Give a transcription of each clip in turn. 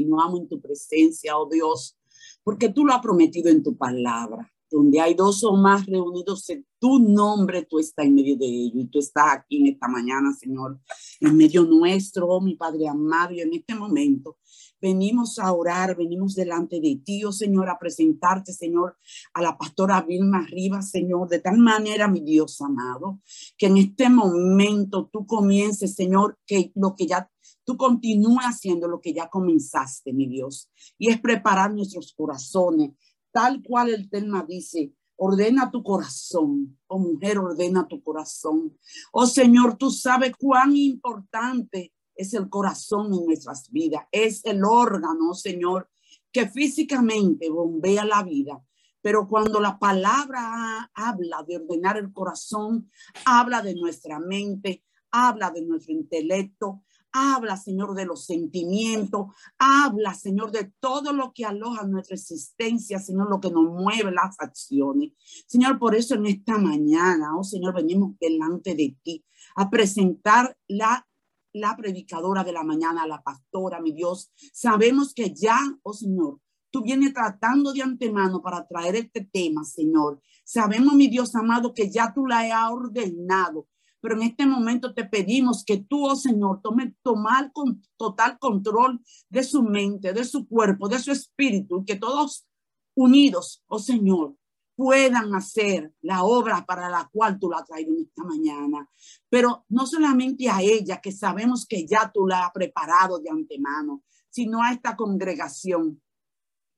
continuamos en tu presencia, oh Dios, porque tú lo has prometido en tu palabra. Donde hay dos o más reunidos en tu nombre, tú estás en medio de ellos. Y tú estás aquí en esta mañana, Señor, en medio nuestro, oh mi Padre amado, y en este momento Venimos a orar, venimos delante de ti, oh Señor, a presentarte, Señor, a la pastora Vilma Rivas, Señor, de tal manera, mi Dios amado, que en este momento tú comiences, Señor, que lo que ya tú continúas haciendo lo que ya comenzaste, mi Dios, y es preparar nuestros corazones, tal cual el tema dice, ordena tu corazón, oh mujer, ordena tu corazón. Oh Señor, tú sabes cuán importante es el corazón en nuestras vidas, es el órgano, Señor, que físicamente bombea la vida. Pero cuando la palabra habla de ordenar el corazón, habla de nuestra mente, habla de nuestro intelecto, habla, Señor, de los sentimientos, habla, Señor, de todo lo que aloja nuestra existencia, Señor, lo que nos mueve las acciones. Señor, por eso en esta mañana, oh Señor, venimos delante de ti a presentar la la predicadora de la mañana, la pastora, mi Dios. Sabemos que ya, oh Señor, tú vienes tratando de antemano para traer este tema, Señor. Sabemos, mi Dios amado, que ya tú la has ordenado. Pero en este momento te pedimos que tú, oh Señor, tome tomar con total control de su mente, de su cuerpo, de su espíritu, que todos unidos, oh Señor, puedan hacer la obra para la cual tú la has traído esta mañana. Pero no solamente a ella, que sabemos que ya tú la has preparado de antemano, sino a esta congregación.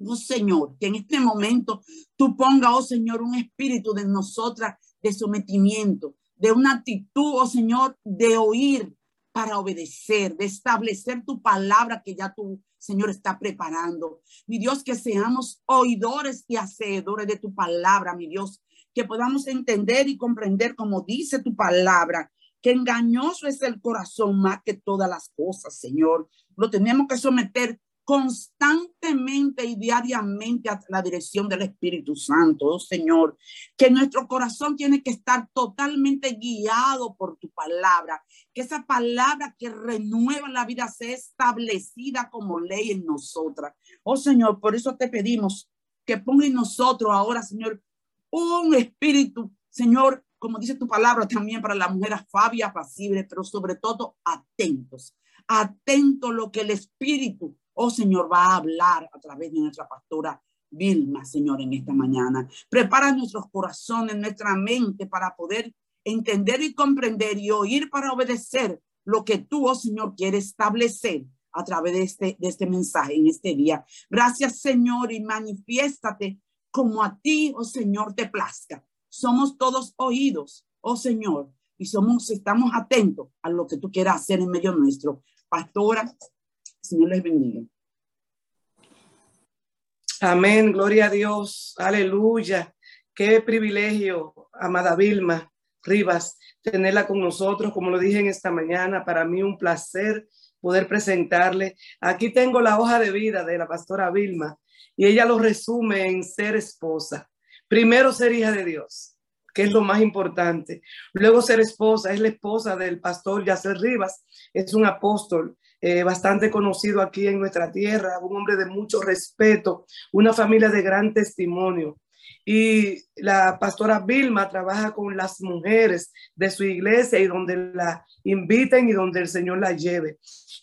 Oh Señor, que en este momento tú ponga, oh Señor, un espíritu de nosotras de sometimiento, de una actitud, oh Señor, de oír para obedecer, de establecer tu palabra que ya tú Señor, está preparando. Mi Dios, que seamos oidores y hacedores de tu palabra, mi Dios, que podamos entender y comprender como dice tu palabra, que engañoso es el corazón más que todas las cosas, Señor. Lo tenemos que someter constantemente y diariamente a la dirección del Espíritu Santo, oh Señor, que nuestro corazón tiene que estar totalmente guiado por tu palabra, que esa palabra que renueva la vida sea establecida como ley en nosotras. Oh Señor, por eso te pedimos que ponga en nosotros ahora, Señor, un espíritu, Señor, como dice tu palabra también para la mujer afable, apacible, pero sobre todo atentos, atentos lo que el Espíritu Oh Señor, va a hablar a través de nuestra pastora Vilma, Señor, en esta mañana. Prepara nuestros corazones, nuestra mente para poder entender y comprender y oír para obedecer lo que tú, oh Señor, quieres establecer a través de este, de este mensaje en este día. Gracias, Señor, y manifiéstate como a ti, oh Señor, te plazca. Somos todos oídos, oh Señor, y somos, estamos atentos a lo que tú quieras hacer en medio nuestro. Pastora, Señor les bendiga. Amén, gloria a Dios, aleluya. Qué privilegio, amada Vilma Rivas, tenerla con nosotros, como lo dije en esta mañana, para mí un placer poder presentarle. Aquí tengo la hoja de vida de la pastora Vilma y ella lo resume en ser esposa. Primero ser hija de Dios, que es lo más importante. Luego ser esposa, es la esposa del pastor Yacer Rivas, es un apóstol eh, bastante conocido aquí en nuestra tierra, un hombre de mucho respeto, una familia de gran testimonio. Y la pastora Vilma trabaja con las mujeres de su iglesia y donde la inviten y donde el Señor la lleve.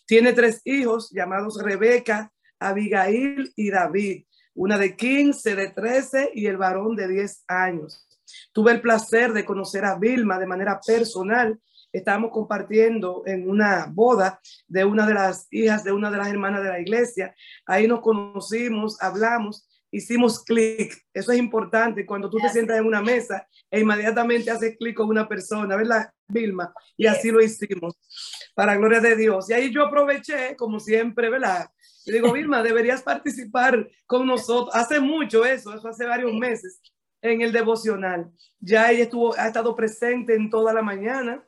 Tiene tres hijos llamados Rebeca, Abigail y David, una de 15, de 13 y el varón de 10 años. Tuve el placer de conocer a Vilma de manera personal estábamos compartiendo en una boda de una de las hijas de una de las hermanas de la iglesia. Ahí nos conocimos, hablamos, hicimos clic. Eso es importante cuando tú te sientas en una mesa e inmediatamente haces clic con una persona, ¿verdad, Vilma? Y así lo hicimos, para gloria de Dios. Y ahí yo aproveché, como siempre, ¿verdad? Y digo, Vilma, deberías participar con nosotros. Hace mucho eso, eso hace varios meses en el devocional. Ya ella estuvo, ha estado presente en toda la mañana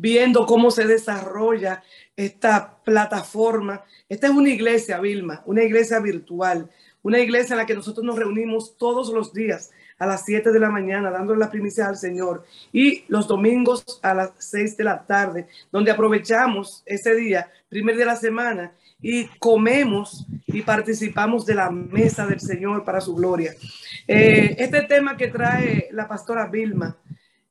viendo cómo se desarrolla esta plataforma. Esta es una iglesia, Vilma, una iglesia virtual, una iglesia en la que nosotros nos reunimos todos los días a las 7 de la mañana, dándole la primicia al Señor, y los domingos a las 6 de la tarde, donde aprovechamos ese día, primer de la semana, y comemos y participamos de la mesa del Señor para su gloria. Eh, este tema que trae la pastora Vilma,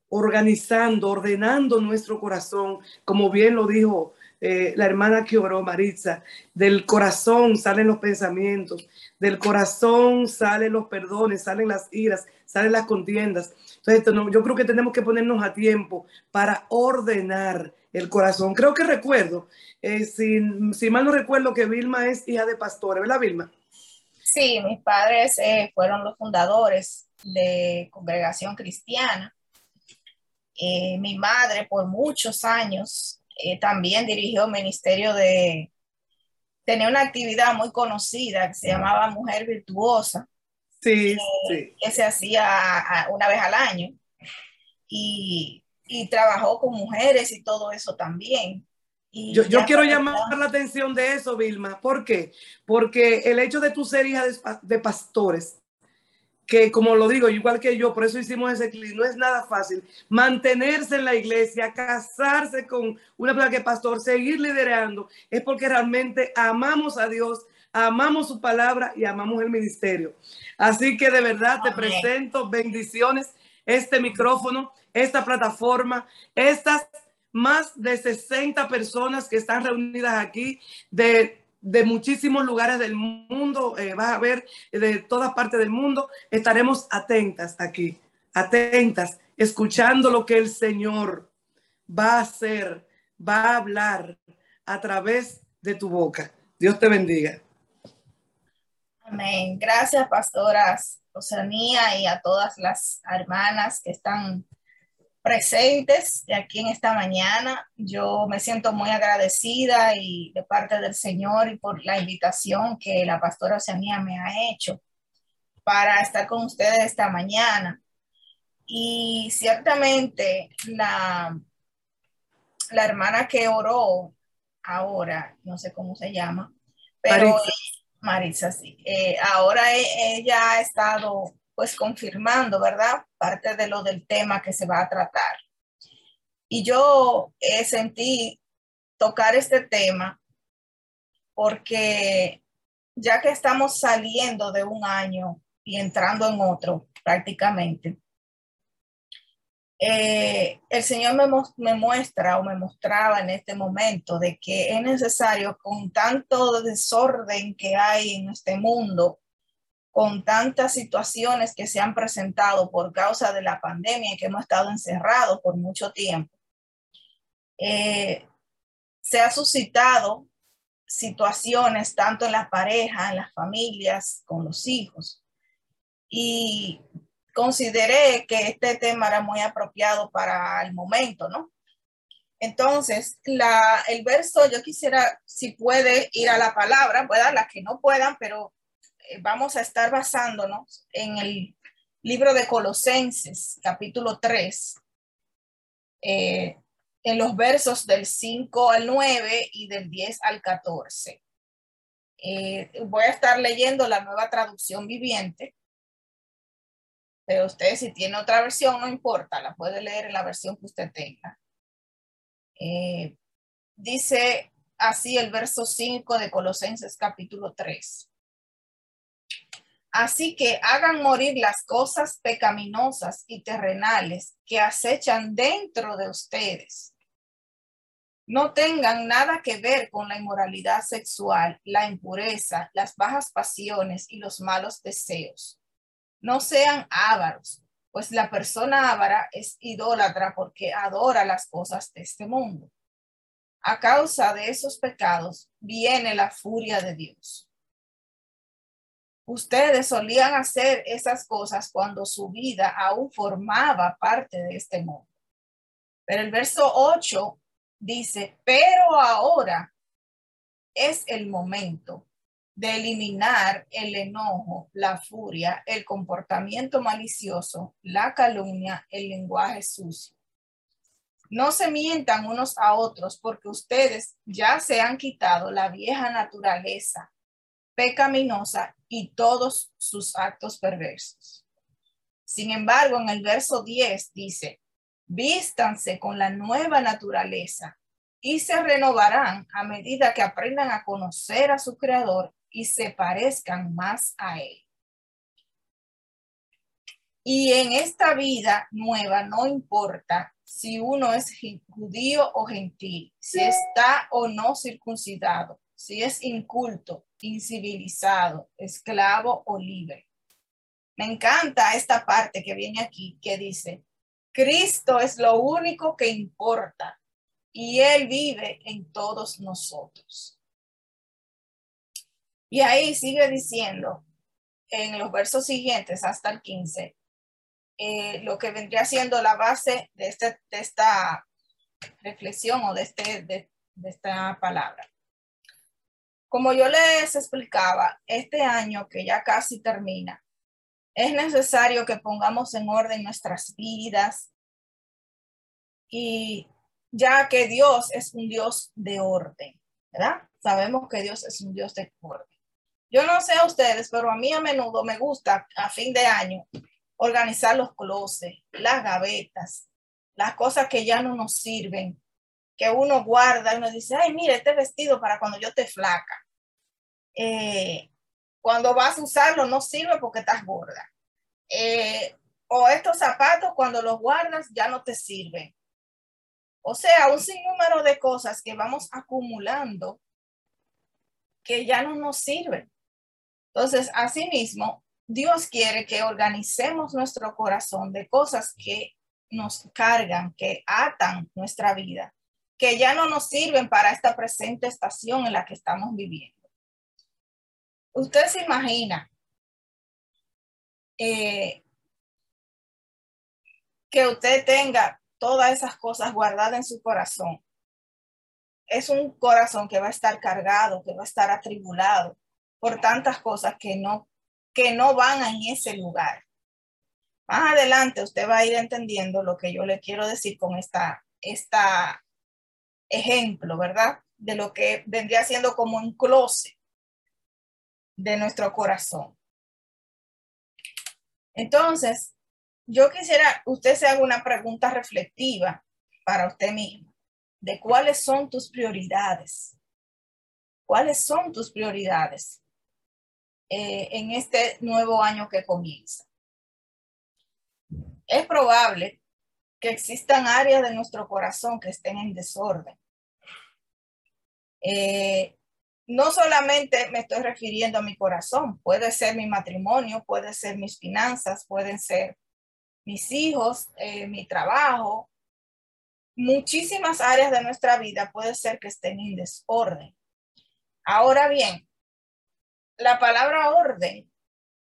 organizando, ordenando nuestro corazón, como bien lo dijo eh, la hermana que oró, Maritza, del corazón salen los pensamientos, del corazón salen los perdones, salen las iras, salen las contiendas. Entonces, yo creo que tenemos que ponernos a tiempo para ordenar el corazón. Creo que recuerdo, eh, si, mal no recuerdo, que Vilma es hija de pastores, ¿verdad, Vilma? Sí, mis padres eh, fueron los fundadores de Congregación Cristiana. Mi madre por muchos años eh, también dirigió ministerio de, tenía una actividad muy conocida que se llamaba Mujer Virtuosa. Sí, que, se hacía una vez al año. Y, y, trabajó con mujeres y todo eso también. Y yo, yo quiero llamar la atención de eso, Vilma. ¿Por qué? Porque el hecho de tu ser hija de, de pastores que como lo digo, igual que yo, por eso hicimos ese clip, no es nada fácil mantenerse en la iglesia, casarse con una persona que pastor, seguir liderando, es porque realmente amamos a Dios, amamos su palabra y amamos el ministerio. Así que de verdad te presento bendiciones, este micrófono, esta plataforma, estas más de 60 personas que están reunidas aquí de de muchísimos lugares del mundo, eh, vas a ver de todas partes del mundo, estaremos atentas aquí, atentas, escuchando lo que el Señor va a hacer, va a hablar a través de tu boca. Dios te bendiga. Amén. Gracias, pastoras Osanía y a todas las hermanas que están presentes aquí en esta mañana. Yo me siento muy agradecida y de parte del Señor y por la invitación que la pastora Oceanía me ha hecho para estar con ustedes esta mañana. Y ciertamente la, la hermana que oró ahora, no sé cómo se llama, pero Marisa, sí, eh, ahora e, ella ha estado pues confirmando, ¿verdad? Parte de lo del tema que se va a tratar. Y yo eh, sentí tocar este tema porque ya que estamos saliendo de un año y entrando en otro prácticamente, eh, el Señor me, me, muestra o me mostraba en este momento de que es necesario con tanto desorden que hay en este mundo, con tantas situaciones que se han presentado por causa de la pandemia y que hemos estado encerrados por mucho tiempo, eh, se ha suscitado situaciones tanto en la pareja, en las familias, con los hijos. Y consideré que este tema era muy apropiado para el momento, ¿no? Entonces, el verso, yo quisiera, si puede ir a la palabra, pueda las que no puedan, pero vamos a estar basándonos en el libro de Colosenses, capítulo 3, eh, en los versos del 5 al 9 y del 10 al 14. Eh, voy a estar leyendo la nueva traducción viviente, pero usted si tiene otra versión, no importa, la puede leer en la versión que usted tenga. dice así el verso 5 de Colosenses capítulo 3. Así que hagan morir las cosas pecaminosas y terrenales que acechan dentro de ustedes. No tengan nada que ver con la inmoralidad sexual, la impureza, las bajas pasiones y los malos deseos. No sean ávaros, pues la persona ávara es idólatra porque adora las cosas de este mundo. A causa de esos pecados viene la furia de Dios. Ustedes solían hacer esas cosas cuando su vida aún formaba parte de este mundo. Pero el verso 8 dice, pero ahora es el momento de eliminar el enojo, la furia, el comportamiento malicioso, la calumnia, el lenguaje sucio. No se mientan unos a otros porque ustedes ya se han quitado la vieja naturaleza pecaminosa y todos sus actos perversos. Sin embargo, en el verso 10 dice, vístanse con la nueva naturaleza, y se renovarán a medida que aprendan a conocer a su creador y se parezcan más a él. Y en esta vida nueva no importa si uno es judío o gentil, si está o no circuncidado, si es inculto, incivilizado, esclavo o libre. Me encanta esta parte que viene aquí que dice, Cristo es lo único que importa y Él vive en todos nosotros. Y ahí sigue diciendo en los versos siguientes hasta el 15, eh, lo que vendría siendo la base de, este, de esta reflexión o de, este, de, de esta palabra. Como yo les explicaba, este año que ya casi termina, es necesario que pongamos en orden nuestras vidas y ya que Dios es un Dios de orden, ¿verdad? Sabemos que Dios es un Dios de orden. Yo no sé a ustedes, pero a mí a menudo me gusta a fin de año organizar los closets, las gavetas, las cosas que ya no nos sirven, que uno guarda y uno dice, ay, mira, este vestido para cuando yo te flaca. Eh, cuando vas a usarlo no sirve porque estás gorda. Eh, o estos zapatos cuando los guardas ya no te sirven. O sea, un sinnúmero de cosas que vamos acumulando que ya no nos sirven. Entonces, asimismo, Dios quiere que organicemos nuestro corazón de cosas que nos cargan, que atan nuestra vida, que ya no nos sirven para esta presente estación en la que estamos viviendo. Usted se imagina eh, que usted tenga todas esas cosas guardadas en su corazón. Es un corazón que va a estar cargado, que va a estar atribulado por tantas cosas que no que no van en ese lugar. Más adelante usted va a ir entendiendo lo que yo le quiero decir con esta, esta ejemplo, ¿verdad? De lo que vendría siendo como un closet de nuestro corazón. Entonces, yo quisiera, usted se haga una pregunta reflexiva para usted mismo, de cuáles son tus prioridades. ¿Cuáles son tus prioridades? Eh, en este nuevo año que comienza. Es probable que existan áreas de nuestro corazón que estén en desorden. Eh, no solamente me estoy refiriendo a mi corazón, puede ser mi matrimonio, puede ser mis finanzas, pueden ser mis hijos, eh, mi trabajo. Muchísimas áreas de nuestra vida puede ser que estén en desorden. Ahora bien, la palabra orden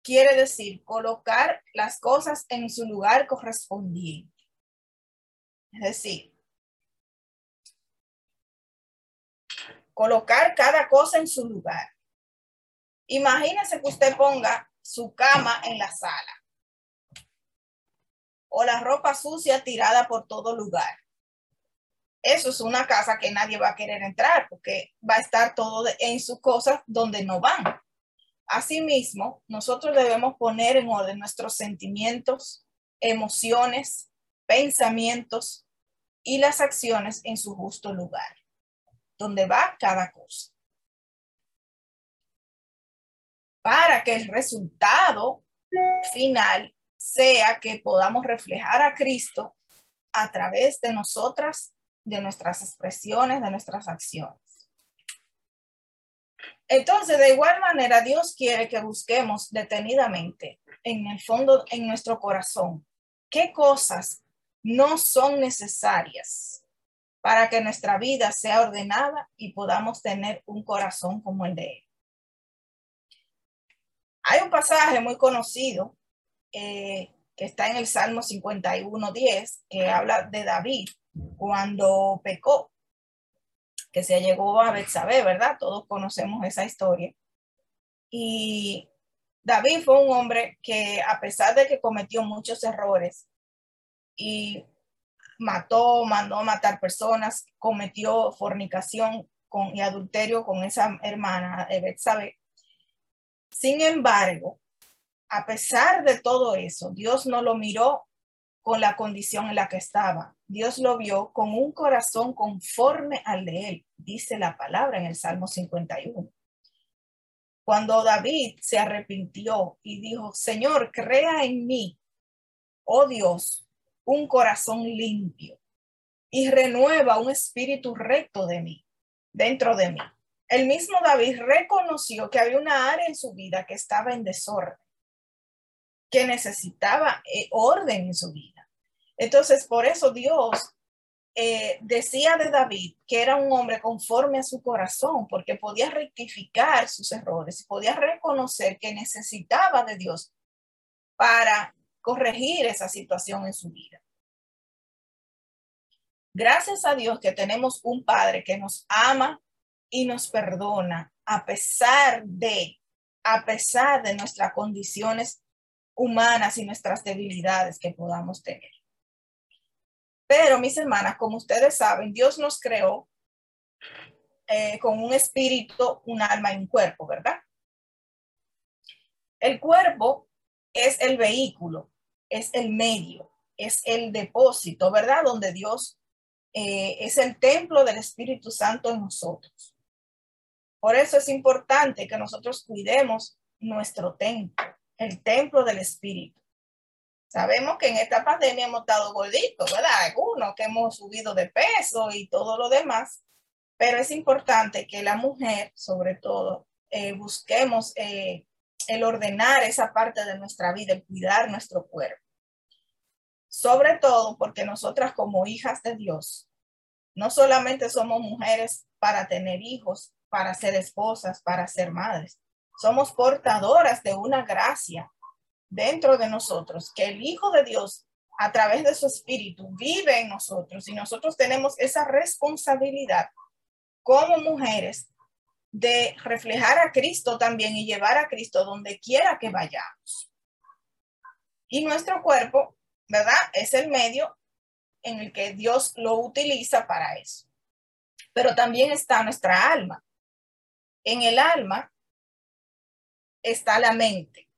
quiere decir colocar las cosas en su lugar correspondiente. Es decir, colocar cada cosa en su lugar. Imagínese que usted ponga su cama en la sala o la ropa sucia tirada por todo lugar. Eso es una casa que nadie va a querer entrar porque va a estar todo en sus cosas donde no van. Asimismo, nosotros debemos poner en orden nuestros sentimientos, emociones, pensamientos y las acciones en su justo lugar, donde va cada cosa. Para que el resultado final sea que podamos reflejar a Cristo a través de nosotras, de nuestras expresiones, de nuestras acciones. Entonces, de igual manera, Dios quiere que busquemos detenidamente en el fondo, en nuestro corazón, qué cosas no son necesarias para que nuestra vida sea ordenada y podamos tener un corazón como el de Él. Hay un pasaje muy conocido eh, que está en el Salmo 51.10 que habla de David cuando pecó que se llegó a Betsabé, ¿verdad? Todos conocemos esa historia. Y David fue un hombre que a pesar de que cometió muchos errores y mató, mandó matar personas, cometió fornicación con, y adulterio con esa hermana de Betsabé. Sin embargo, a pesar de todo eso, Dios no lo miró con la condición en la que estaba. Dios lo vio con un corazón conforme al de él, dice la palabra en el Salmo 51. Cuando David se arrepintió y dijo, Señor, crea en mí, oh Dios, un corazón limpio y renueva un espíritu recto de mí, dentro de mí. El mismo David reconoció que había una área en su vida que estaba en desorden, que necesitaba eh, orden en su vida. Entonces, por eso Dios eh, decía de David que era un hombre conforme a su corazón, porque podía rectificar sus errores, podía reconocer que necesitaba de Dios para corregir esa situación en su vida. Gracias a Dios que tenemos un Padre que nos ama y nos perdona a pesar de, a pesar de nuestras condiciones humanas y nuestras debilidades que podamos tener. Pero mis hermanas, como ustedes saben, Dios nos creó eh, con un espíritu, un alma y un cuerpo, ¿verdad? El cuerpo es el vehículo, es el medio, es el depósito, ¿verdad? Donde Dios eh, es el templo del Espíritu Santo en nosotros. Por eso es importante que nosotros cuidemos nuestro templo, el templo del Espíritu. Sabemos que en esta pandemia hemos estado gorditos, ¿verdad? Algunos que hemos subido de peso y todo lo demás, pero es importante que la mujer, sobre todo, eh, busquemos eh, el ordenar esa parte de nuestra vida, el cuidar nuestro cuerpo. Sobre todo porque nosotras como hijas de Dios, no solamente somos mujeres para tener hijos, para ser esposas, para ser madres, somos portadoras de una gracia dentro de nosotros, que el Hijo de Dios a través de su espíritu vive en nosotros y nosotros tenemos esa responsabilidad como mujeres de reflejar a Cristo también y llevar a Cristo donde quiera que vayamos. Y nuestro cuerpo, ¿verdad? Es el medio en el que Dios lo utiliza para eso. Pero también está nuestra alma. En el alma está la mente.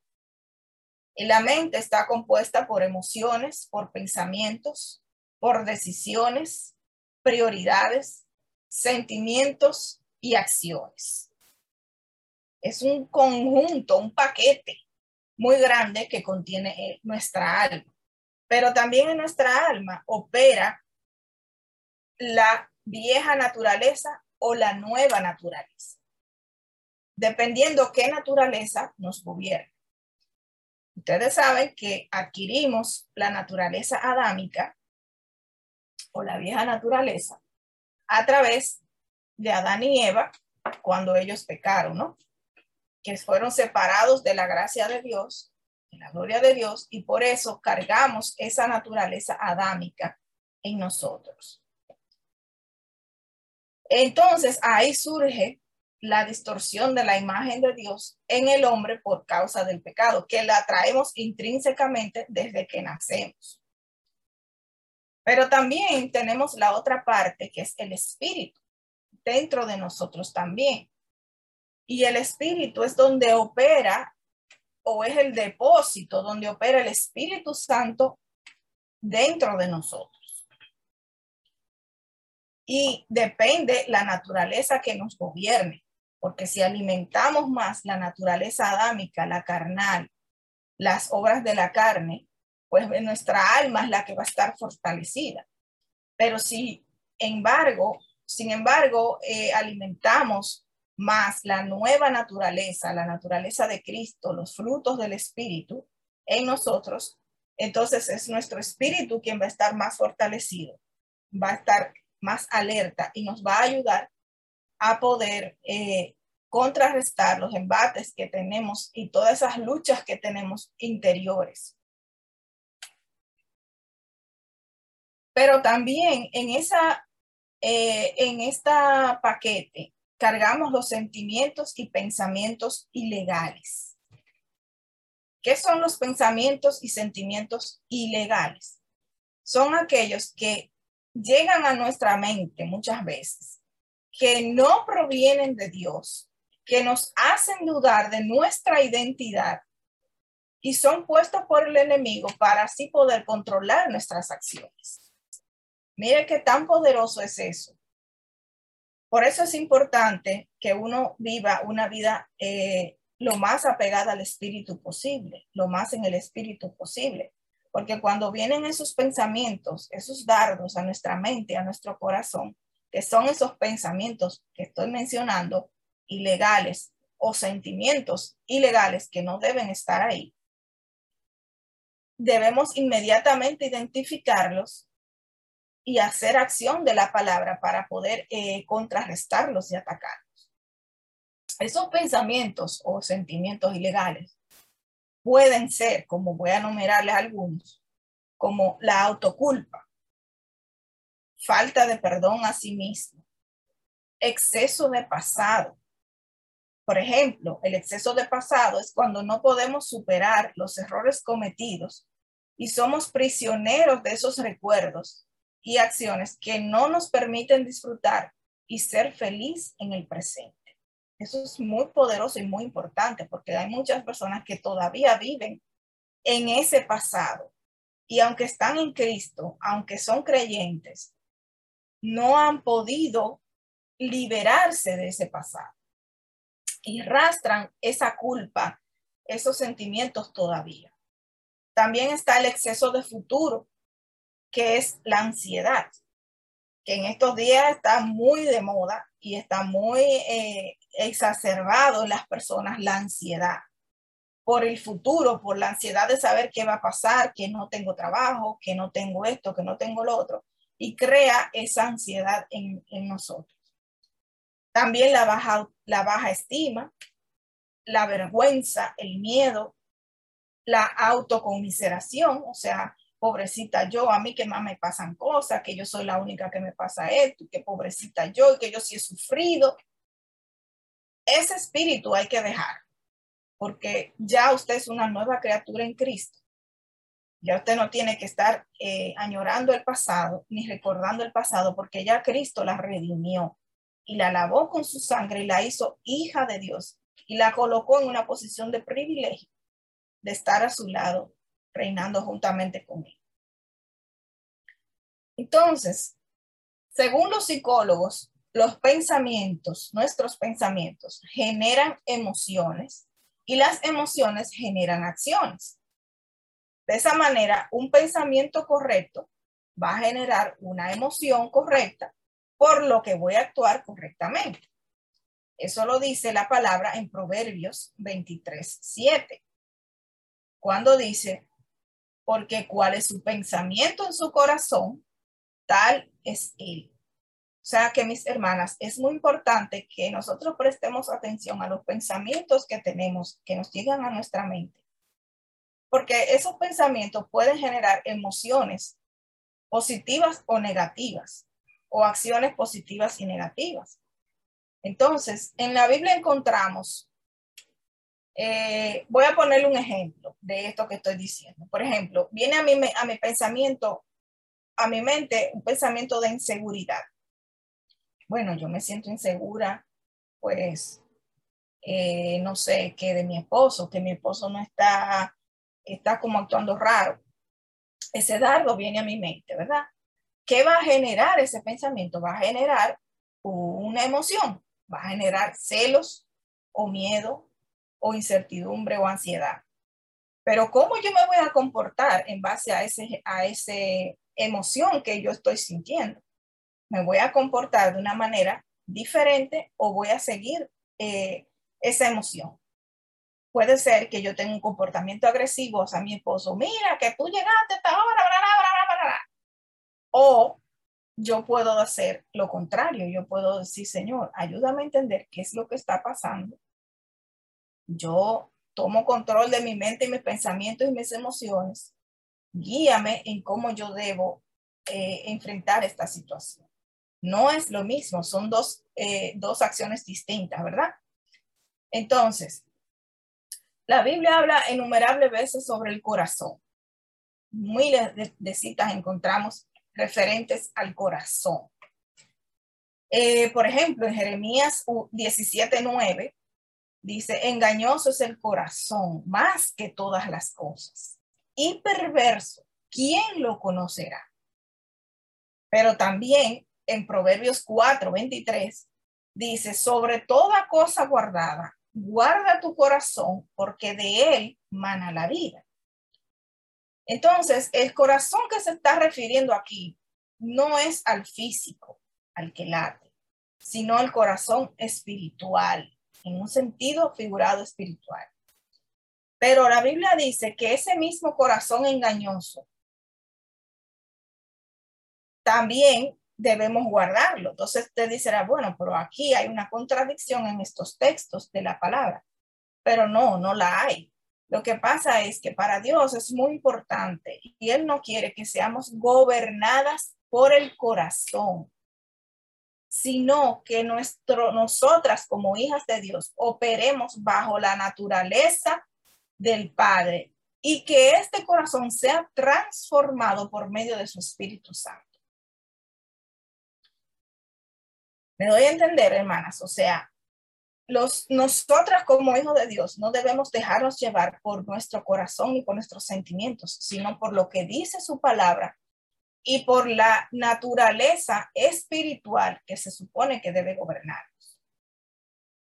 Y la mente está compuesta por emociones, por pensamientos, por decisiones, prioridades, sentimientos y acciones. Es un conjunto, un paquete muy grande que contiene eh, nuestra alma. Pero también en nuestra alma opera la vieja naturaleza o la nueva naturaleza, dependiendo qué naturaleza nos gobierna. Ustedes saben que adquirimos la naturaleza adámica o la vieja naturaleza a través de Adán y Eva cuando ellos pecaron, ¿no? Que fueron separados de la gracia de Dios, la gloria de Dios, y por eso cargamos esa naturaleza adámica en nosotros. Entonces ahí surge la distorsión de la imagen de Dios en el hombre por causa del pecado, que la traemos intrínsecamente desde que nacemos. Pero también tenemos la otra parte que es el espíritu dentro de nosotros también. Y el espíritu es donde opera o es el depósito donde opera el Espíritu Santo dentro de nosotros. Y depende la naturaleza que nos gobierne porque si alimentamos más la naturaleza adámica, la carnal, las obras de la carne, pues nuestra alma es la que va a estar fortalecida. Pero si, embargo, sin embargo, eh, alimentamos más la nueva naturaleza, la naturaleza de Cristo, los frutos del Espíritu en nosotros, entonces es nuestro espíritu quien va a estar más fortalecido, va a estar más alerta y nos va a ayudar a poder eh, contrarrestar los embates que tenemos y todas esas luchas que tenemos interiores. Pero también en esa, eh, en esta paquete cargamos los sentimientos y pensamientos ilegales. ¿Qué son los pensamientos y sentimientos ilegales? Son aquellos que llegan a nuestra mente muchas veces que no provienen de Dios, que nos hacen dudar de nuestra identidad y son puestos por el enemigo para así poder controlar nuestras acciones. Mire qué tan poderoso es eso. Por eso es importante que uno viva una vida eh, lo más apegada al espíritu posible, lo más en el espíritu posible. Porque cuando vienen esos pensamientos, esos dardos a nuestra mente, a nuestro corazón, que son esos pensamientos que estoy mencionando, ilegales o sentimientos ilegales que no deben estar ahí, debemos inmediatamente identificarlos y hacer acción de la palabra para poder eh, contrarrestarlos y atacarlos. Esos pensamientos o sentimientos ilegales pueden ser, como voy a enumerarles algunos, como la autoculpa, falta de perdón a sí mismo, exceso de pasado. Por ejemplo, el exceso de pasado es cuando no podemos superar los errores cometidos y somos prisioneros de esos recuerdos y acciones que no nos permiten disfrutar y ser feliz en el presente. Eso es muy poderoso y muy importante porque hay muchas personas que todavía viven en ese pasado y aunque están en Cristo, aunque son creyentes, no han podido liberarse de ese pasado y rastran esa culpa, esos sentimientos todavía. También está el exceso de futuro, que es la ansiedad, que en estos días está muy de moda y está muy eh, exacerbado en las personas la ansiedad por el futuro, por la ansiedad de saber qué va a pasar, que no tengo trabajo, que no tengo esto, que no tengo lo otro, y crea esa ansiedad en, en nosotros. También la baja, la baja estima, la vergüenza, el miedo, la autocomiseración, o sea, pobrecita yo, a mí que más me pasan cosas, que yo soy la única que me pasa esto, que pobrecita yo, que yo sí he sufrido. Ese espíritu hay que dejar, porque ya usted es una nueva criatura en Cristo. Ya usted no tiene que estar eh, añorando el pasado ni recordando el pasado, porque ya Cristo la redimió y la lavó con su sangre y la hizo hija de Dios y la colocó en una posición de privilegio de estar a su lado, reinando juntamente con él. Entonces, según los psicólogos, los pensamientos, nuestros pensamientos, generan emociones y las emociones generan acciones. De esa manera, un pensamiento correcto va a generar una emoción correcta, por lo que voy a actuar correctamente. Eso lo dice la palabra en Proverbios 23, 7 cuando dice, porque cuál es su pensamiento en su corazón, tal es él. O sea que mis hermanas, es muy importante que nosotros prestemos atención a los pensamientos que tenemos, que nos llegan a nuestra mente. Porque esos pensamientos pueden generar emociones positivas o negativas, o acciones positivas y negativas. Entonces, en la Biblia encontramos eh, voy a ponerle un ejemplo de esto que estoy diciendo. Por ejemplo, viene a mi, a mi pensamiento, a mi mente, un pensamiento de inseguridad. Bueno, yo me siento insegura, pues, eh, no sé, que de mi esposo, que mi esposo no está, está como actuando raro. Ese dardo viene a mi mente, ¿verdad? ¿Qué va a generar ese pensamiento? Va a generar una emoción, va a generar celos o miedo o incertidumbre o ansiedad. Pero ¿cómo yo me voy a comportar en base a ese a ese emoción que yo estoy sintiendo? ¿Me voy a comportar de una manera diferente o voy a seguir eh, esa emoción? Puede ser que yo tenga un comportamiento agresivo a mi esposo, mira que tú llegaste a esta o yo puedo hacer lo contrario, yo puedo decir, Señor, ayúdame a entender qué es lo que está pasando yo tomo control de mi mente y mis pensamientos y mis emociones. Guíame en cómo yo debo eh, enfrentar esta situación. No es lo mismo, son dos, eh, dos acciones distintas, ¿verdad? Entonces, la Biblia habla innumerables veces sobre el corazón. Muy de, citas encontramos referentes al corazón. Eh, por ejemplo, en Jeremías 17:9 dice, engañoso es el corazón más que todas las cosas y perverso, ¿quién lo conocerá? Pero también en Proverbios 4, 23, dice, sobre toda cosa guardada, guarda tu corazón porque de él mana la vida. Entonces, el corazón que se está refiriendo aquí no es al físico, al que late, sino al corazón espiritual, en un sentido figurado espiritual. Pero la Biblia dice que ese mismo corazón engañoso también debemos guardarlo. Entonces usted dice, bueno, pero aquí hay una contradicción en estos textos de la palabra. Pero no, no la hay. Lo que pasa es que para Dios es muy importante y Él no quiere que seamos gobernadas por el corazón, sino que nuestro, nosotras como hijas de Dios operemos bajo la naturaleza del Padre y que este corazón sea transformado por medio de su Espíritu Santo. Me doy a entender, hermanas, o sea, los, nosotras como hijos de Dios no debemos dejarnos llevar por nuestro corazón y por nuestros sentimientos, sino por lo que dice su palabra y por la naturaleza espiritual que se supone que debe gobernarnos.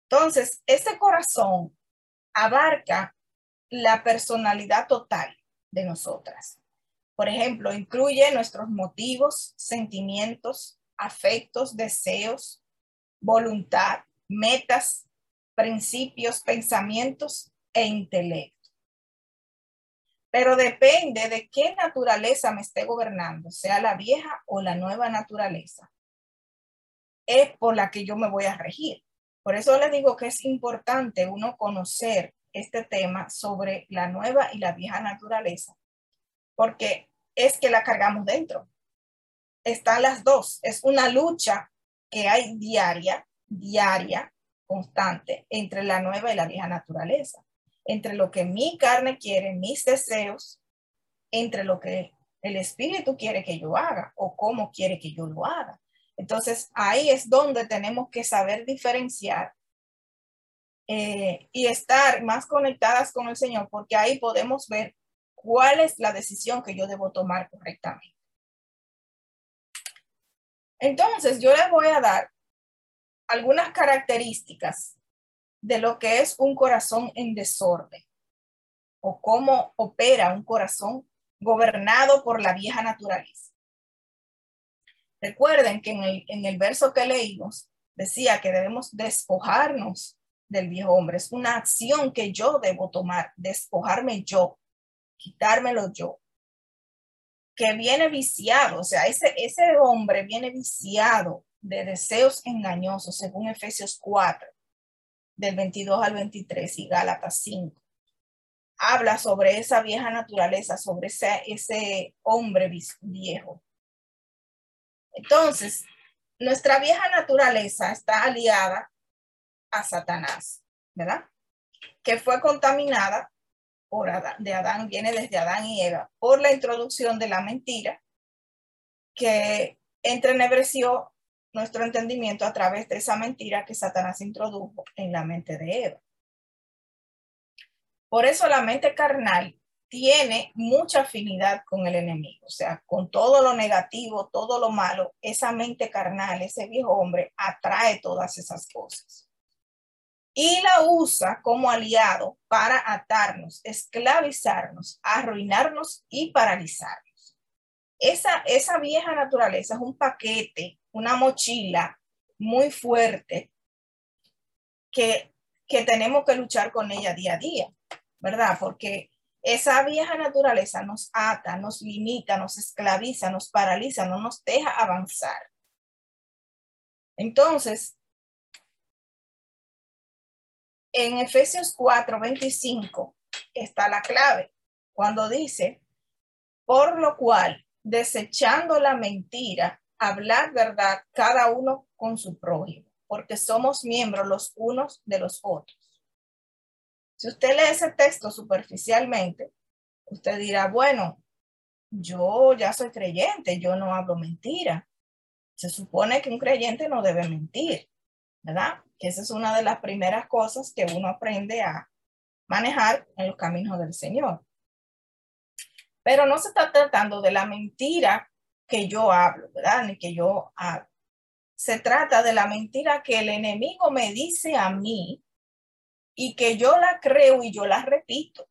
Entonces, este corazón abarca la personalidad total de nosotras. Por ejemplo, incluye nuestros motivos, sentimientos, afectos, deseos, voluntad, metas, principios, pensamientos e intelecto. Pero depende de qué naturaleza me esté gobernando, sea la vieja o la nueva naturaleza. Es por la que yo me voy a regir. Por eso les digo que es importante uno conocer este tema sobre la nueva y la vieja naturaleza, porque es que la cargamos dentro están las dos. Es una lucha que hay diaria, diaria, constante, entre la nueva y la vieja naturaleza, entre lo que mi carne quiere, mis deseos, entre lo que el espíritu quiere que yo haga o cómo quiere que yo lo haga. Entonces ahí es donde tenemos que saber diferenciar eh, y estar más conectadas con el Señor, porque ahí podemos ver cuál es la decisión que yo debo tomar correctamente. Entonces, yo les voy a dar algunas características de lo que es un corazón en desorden o cómo opera un corazón gobernado por la vieja naturaleza. Recuerden que en el, en el verso que leímos decía que debemos despojarnos del viejo hombre. Es una acción que yo debo tomar, despojarme yo, quitármelo yo que viene viciado, o sea, ese, ese hombre viene viciado de deseos engañosos, según Efesios 4, del 22 al 23 y Gálatas 5. Habla sobre esa vieja naturaleza, sobre ese, ese hombre viejo. Entonces, nuestra vieja naturaleza está aliada a Satanás, ¿verdad? Que fue contaminada de Adán, viene desde Adán y Eva, por la introducción de la mentira que entrenebreció nuestro entendimiento a través de esa mentira que Satanás introdujo en la mente de Eva. Por eso la mente carnal tiene mucha afinidad con el enemigo, o sea, con todo lo negativo, todo lo malo, esa mente carnal, ese viejo hombre atrae todas esas cosas y la usa como aliado para atarnos, esclavizarnos, arruinarnos y paralizarnos. Esa, esa vieja naturaleza es un paquete, una mochila muy fuerte que, que tenemos que luchar con ella día a día, ¿verdad? Porque esa vieja naturaleza nos ata, nos limita, nos esclaviza, nos paraliza, no nos deja avanzar. Entonces, en Efesios 4, 25 está la clave, cuando dice, por lo cual, desechando la mentira, hablar verdad cada uno con su prójimo, porque somos miembros los unos de los otros. Si usted lee ese texto superficialmente, usted dirá, bueno, yo ya soy creyente, yo no hablo mentira. Se supone que un creyente no debe mentir. ¿verdad? Que esa es una de las primeras cosas que uno aprende a manejar en los caminos del Señor. Pero no se está tratando de la mentira que yo hablo, ¿verdad? Ni que yo hago. Se trata de la mentira que el enemigo me dice a mí y que yo la creo y yo la repito.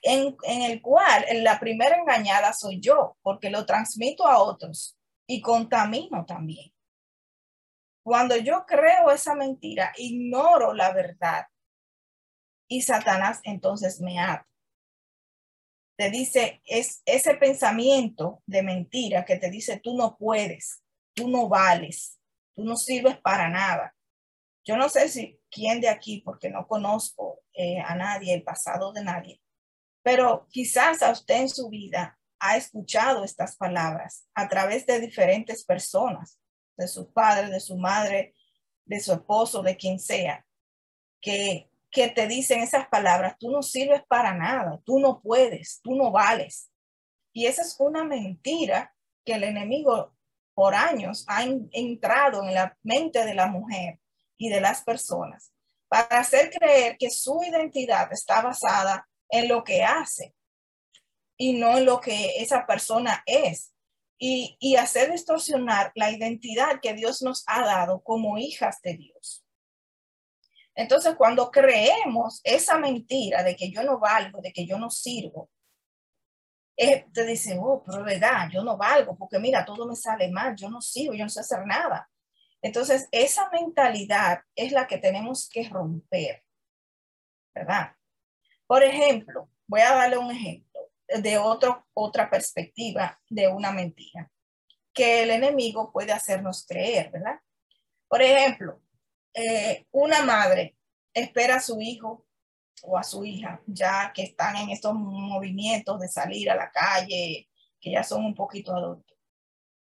En, en el cual la primera engañada soy yo, porque lo transmito a otros y contamino también. Cuando yo creo esa mentira, ignoro la verdad y Satanás entonces me ata. Te dice, es ese pensamiento de mentira que te dice, tú no puedes, tú no vales, tú no sirves para nada. Yo no sé si quién de aquí, porque no conozco eh, a nadie, el pasado de nadie, pero quizás a usted en su vida ha escuchado estas palabras a través de diferentes personas, de su padre, de su madre, de su esposo, de quien sea, que, que te dicen esas palabras, tú no sirves para nada, tú no puedes, tú no vales. Y esa es una mentira que el enemigo por años ha entrado en la mente de la mujer y de las personas para hacer creer que su identidad está basada en lo que hace y no en lo que esa persona es. Y, y hacer distorsionar la identidad que Dios nos ha dado como hijas de Dios. Entonces, cuando creemos esa mentira de que yo no valgo, de que yo no sirvo, eh, te dice, oh, pero verdad, yo no valgo, porque mira, todo me sale mal, yo no sirvo, yo no sé hacer nada. Entonces, esa mentalidad es la que tenemos que romper, ¿verdad? Por ejemplo, voy a darle un ejemplo de otra perspectiva de una mentira que el enemigo puede hacernos creer, ¿verdad? Por ejemplo, eh, una madre espera a su hijo o a su hija, ya que están en estos movimientos de salir a la calle, que ya son un poquito adultos,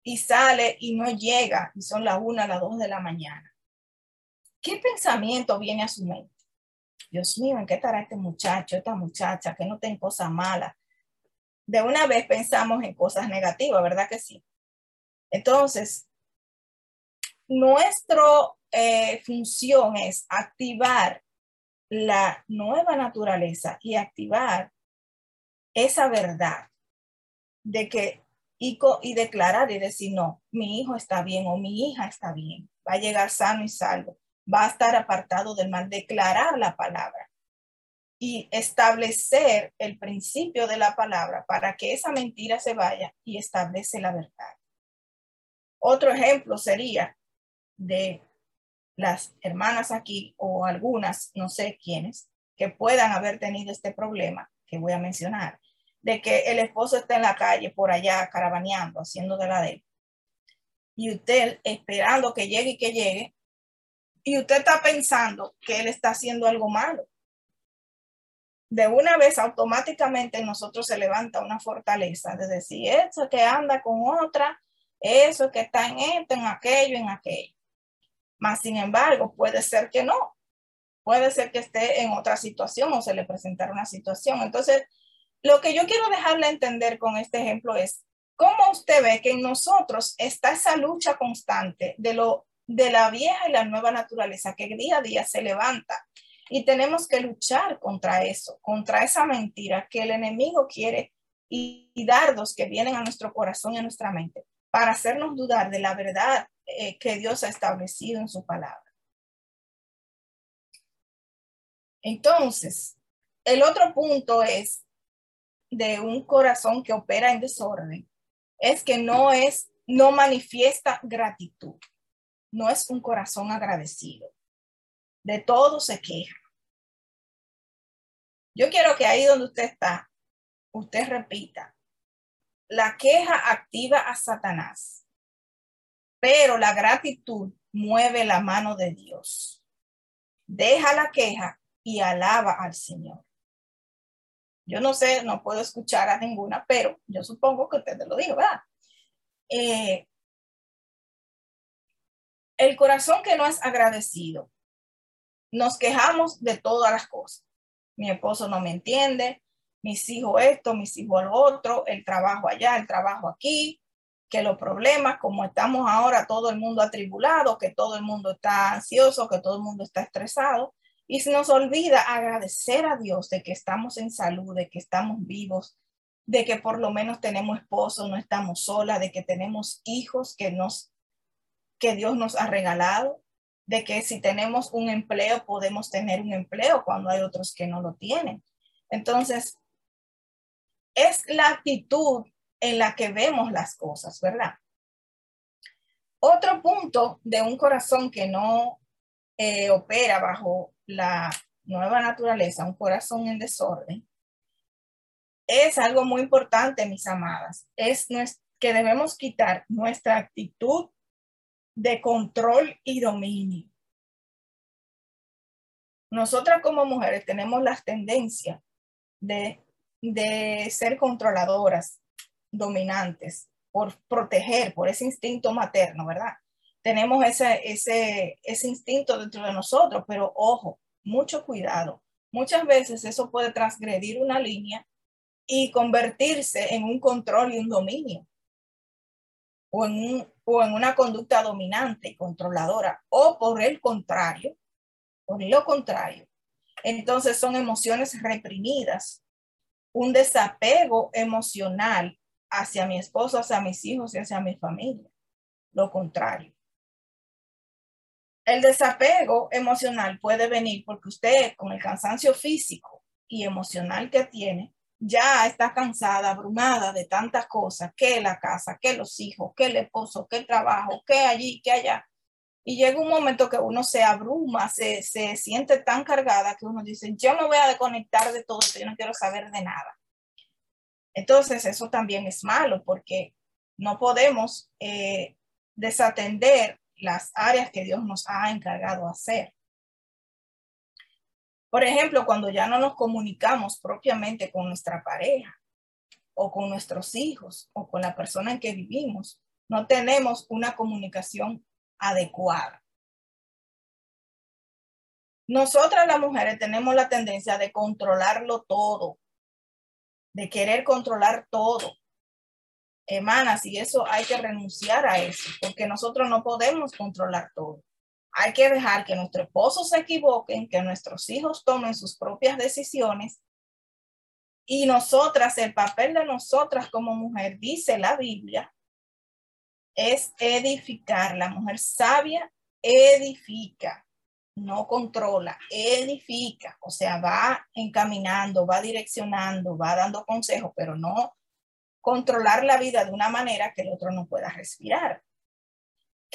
y sale y no llega, y son las una, las dos de la mañana. ¿Qué pensamiento viene a su mente? Dios mío, ¿en qué estará este muchacho, esta muchacha, que no tiene cosas malas? de una vez pensamos en cosas negativas, ¿verdad que sí? Entonces, nuestra eh, función es activar la nueva naturaleza y activar esa verdad de que y, y declarar y decir, no, mi hijo está bien o mi hija está bien, va a llegar sano y salvo, va a estar apartado del mal, declarar la palabra y establecer el principio de la palabra para que esa mentira se vaya y establece la verdad. Otro ejemplo sería de las hermanas aquí o algunas, no sé quiénes, que puedan haber tenido este problema que voy a mencionar, de que el esposo está en la calle por allá caravaneando, haciendo de la de Y usted esperando que llegue y que llegue, y usted está pensando que él está haciendo algo malo de una vez automáticamente en nosotros se levanta una fortaleza de decir, eso que anda con otra, eso que está en esto, en aquello, en aquello. Más sin embargo, puede ser que no. Puede ser que esté en otra situación o se le presentara una situación. Entonces, lo que yo quiero dejarle entender con este ejemplo es cómo usted ve que en nosotros está esa lucha constante de lo de la vieja y la nueva naturaleza que día a día se levanta y tenemos que luchar contra eso, contra esa mentira que el enemigo quiere y, dardos que vienen a nuestro corazón y a nuestra mente para hacernos dudar de la verdad eh, que Dios ha establecido en su palabra. Entonces, el otro punto es de un corazón que opera en desorden, es que no es, no manifiesta gratitud, no es un corazón agradecido de todo se queja. Yo quiero que ahí donde usted está, usted repita, la queja activa a Satanás, pero la gratitud mueve la mano de Dios. Deja la queja y alaba al Señor. Yo no sé, no puedo escuchar a ninguna, pero yo supongo que usted lo dijo, ¿verdad? Eh, el corazón que no es agradecido nos quejamos de todas las cosas. Mi esposo no me entiende, mis hijos esto, mis hijos lo otro, el trabajo allá, el trabajo aquí. Que los problemas, como estamos ahora todo el mundo atribulado, que todo el mundo está ansioso, que todo el mundo está estresado, y se nos olvida agradecer a Dios de que estamos en salud, de que estamos vivos, de que por lo menos tenemos esposo, no estamos solas, de que tenemos hijos que nos que Dios nos ha regalado, de que si tenemos un empleo podemos tener un empleo cuando hay otros que no lo tienen. Entonces, es la actitud en la que vemos las cosas, ¿verdad? Otro punto de un corazón que no eh, opera bajo la nueva naturaleza, un corazón en desorden, es algo muy importante, mis amadas, es que debemos quitar nuestra actitud de control y dominio. Nosotras como mujeres tenemos las tendencias de, de ser controladoras, dominantes, por proteger, por ese instinto materno, ¿verdad? Tenemos ese, ese, ese instinto dentro de nosotros, pero ojo, mucho cuidado. Muchas veces eso puede transgredir una línea y convertirse en un control y un dominio, o en, o en una conducta dominante y controladora, o por el contrario, por lo contrario. Entonces son emociones reprimidas, un desapego emocional hacia mi esposo, hacia mis hijos y hacia mi familia. Lo contrario. El desapego emocional puede venir porque usted con el cansancio físico y emocional que tiene, ya está cansada, abrumada de tantas cosas, que la casa, que los hijos, que el esposo, que el trabajo, que allí, que allá. Y llega un momento que uno se abruma, se, se siente tan cargada que uno dice, yo me voy a desconectar de todo esto, yo no quiero saber de nada. Entonces, eso también es malo porque no podemos eh, desatender las áreas que Dios nos ha encargado hacer. Por ejemplo, cuando ya no nos comunicamos propiamente con nuestra pareja o con nuestros hijos o con la persona en que vivimos, no tenemos una comunicación adecuada. Nosotras las mujeres tenemos la tendencia de controlarlo todo, de querer controlar todo. Hermanas, y eso hay que renunciar a eso, porque nosotros no podemos controlar todo. Hay que dejar que nuestro esposo se equivoquen, que nuestros hijos tomen sus propias decisiones. Y nosotras, el papel de nosotras como mujer, dice la Biblia, es edificar. La mujer sabia edifica, no controla, edifica. O sea, va encaminando, va direccionando, va dando consejos, pero no controlar la vida de una manera que el otro no pueda respirar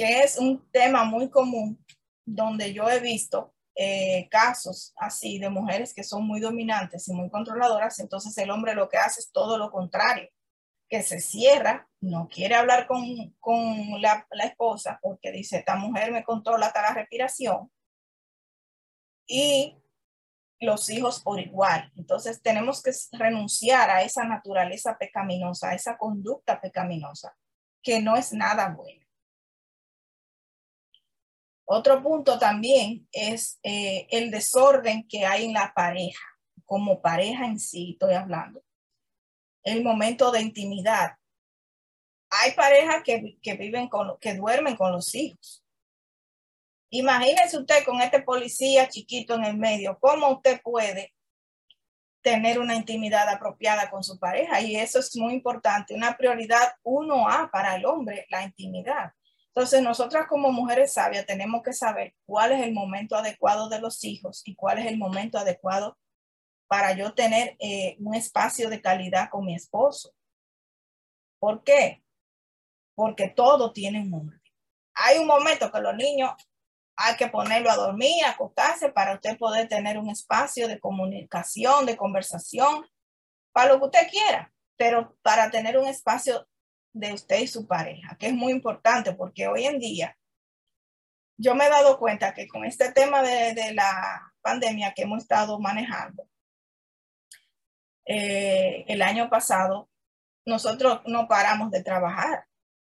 que es un tema muy común donde yo he visto eh, casos así de mujeres que son muy dominantes y muy controladoras, entonces el hombre lo que hace es todo lo contrario, que se cierra, no quiere hablar con, con la, la esposa porque dice, esta mujer me controla hasta la respiración y los hijos por igual. Entonces tenemos que renunciar a esa naturaleza pecaminosa, a esa conducta pecaminosa, que no es nada bueno. Otro punto también es eh, el desorden que hay en la pareja, como pareja en sí, estoy hablando. El momento de intimidad. Hay parejas que, que viven con, que duermen con los hijos. Imagínese usted con este policía chiquito en el medio, cómo usted puede tener una intimidad apropiada con su pareja. Y eso es muy importante, una prioridad 1A para el hombre, la intimidad. Entonces, nosotras como mujeres sabias tenemos que saber cuál es el momento adecuado de los hijos y cuál es el momento adecuado para yo tener eh, un espacio de calidad con mi esposo. ¿Por qué? Porque todo tiene un orden. Hay un momento que los niños hay que ponerlo a dormir, acostarse para usted poder tener un espacio de comunicación, de conversación, para lo que usted quiera, pero para tener un espacio de usted y su pareja, que es muy importante porque hoy en día yo me he dado cuenta que con este tema de, la pandemia que hemos estado manejando, eh, el año pasado nosotros no paramos de trabajar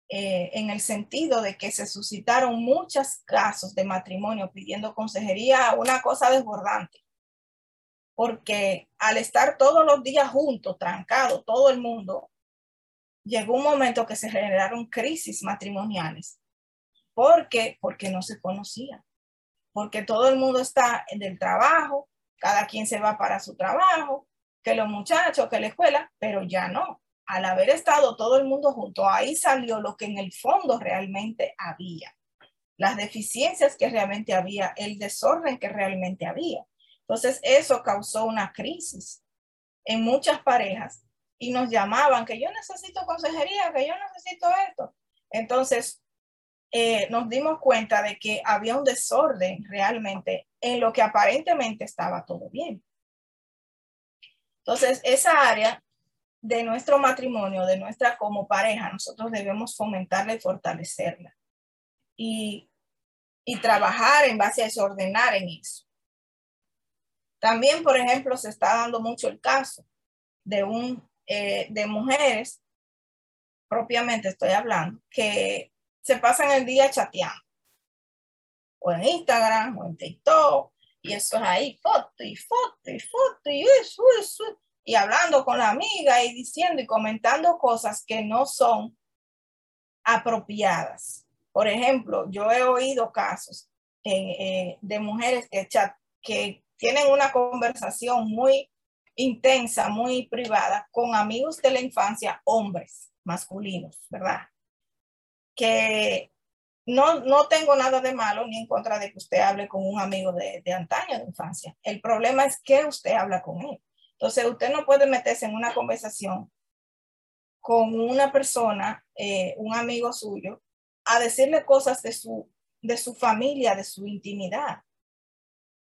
eh, en el sentido de que se suscitaron muchos casos de matrimonio pidiendo consejería, una cosa desbordante. Porque al estar todos los días juntos, trancados, todo el mundo, llegó un momento que se generaron crisis matrimoniales. ¿Por qué? Porque no se conocían. Porque todo el mundo está en el trabajo, cada quien se va para su trabajo, que los muchachos, que la escuela, pero ya no. Al haber estado todo el mundo junto, ahí salió lo que en el fondo realmente había, las deficiencias que realmente había, el desorden que realmente había. Entonces, eso causó una crisis en muchas parejas y nos llamaban que yo necesito consejería, que yo necesito esto. Entonces, eh, nos dimos cuenta de que había un desorden realmente en lo que aparentemente estaba todo bien. Entonces, esa área de nuestro matrimonio, de nuestra como pareja, nosotros debemos fomentarla y fortalecerla. Y, y trabajar en base a eso, ordenar en eso. También, por ejemplo, se está dando mucho el caso de, un, eh, de mujeres, propiamente estoy hablando, que se pasan el día chateando, o en Instagram, o en TikTok, y eso es ahí, foto y foto y foto y eso, eso, y hablando con la amiga y diciendo y comentando cosas que no son apropiadas. Por ejemplo, yo he oído casos eh, de mujeres que, chat, que tienen una conversación muy intensa, muy privada con amigos de la infancia, hombres masculinos, ¿verdad? Que no, no tengo nada de malo ni en contra de que usted hable con un amigo de, de antaño de infancia. El problema es que usted habla con él. Entonces, usted no puede meterse en una conversación con una persona, eh, un amigo suyo, a decirle cosas de su, de su familia, de su intimidad.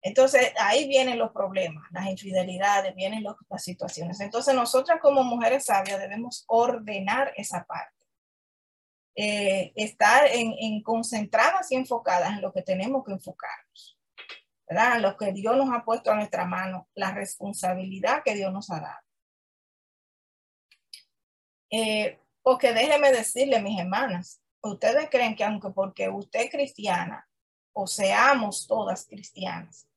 Entonces, ahí vienen los problemas, las infidelidades, vienen las situaciones. Entonces, nosotras como mujeres sabias debemos ordenar esa parte. Eh, estar en, concentradas y enfocadas en lo que tenemos que enfocarnos. ¿Verdad? Lo que Dios nos ha puesto a nuestra mano, la responsabilidad que Dios nos ha dado. Eh, porque déjeme decirle, mis hermanas, ustedes creen que aunque porque usted es cristiana, o seamos todas cristianas,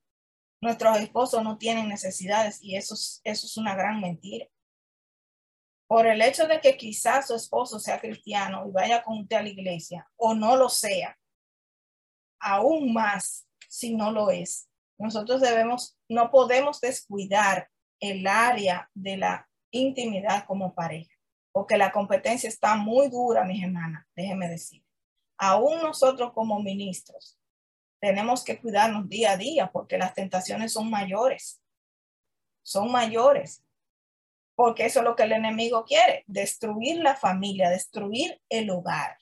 nuestros esposos no tienen necesidades y eso es, eso es una gran mentira. Por el hecho de que quizás su esposo sea cristiano y vaya con usted a la iglesia o no lo sea, aún más si no lo es. Nosotros debemos, no podemos descuidar el área de la intimidad como pareja, porque la competencia está muy dura, mis hermanas, déjenme decir. Aún nosotros como ministros tenemos que cuidarnos día a día porque las tentaciones son mayores. Son mayores. Porque eso es lo que el enemigo quiere, destruir la familia, destruir el hogar.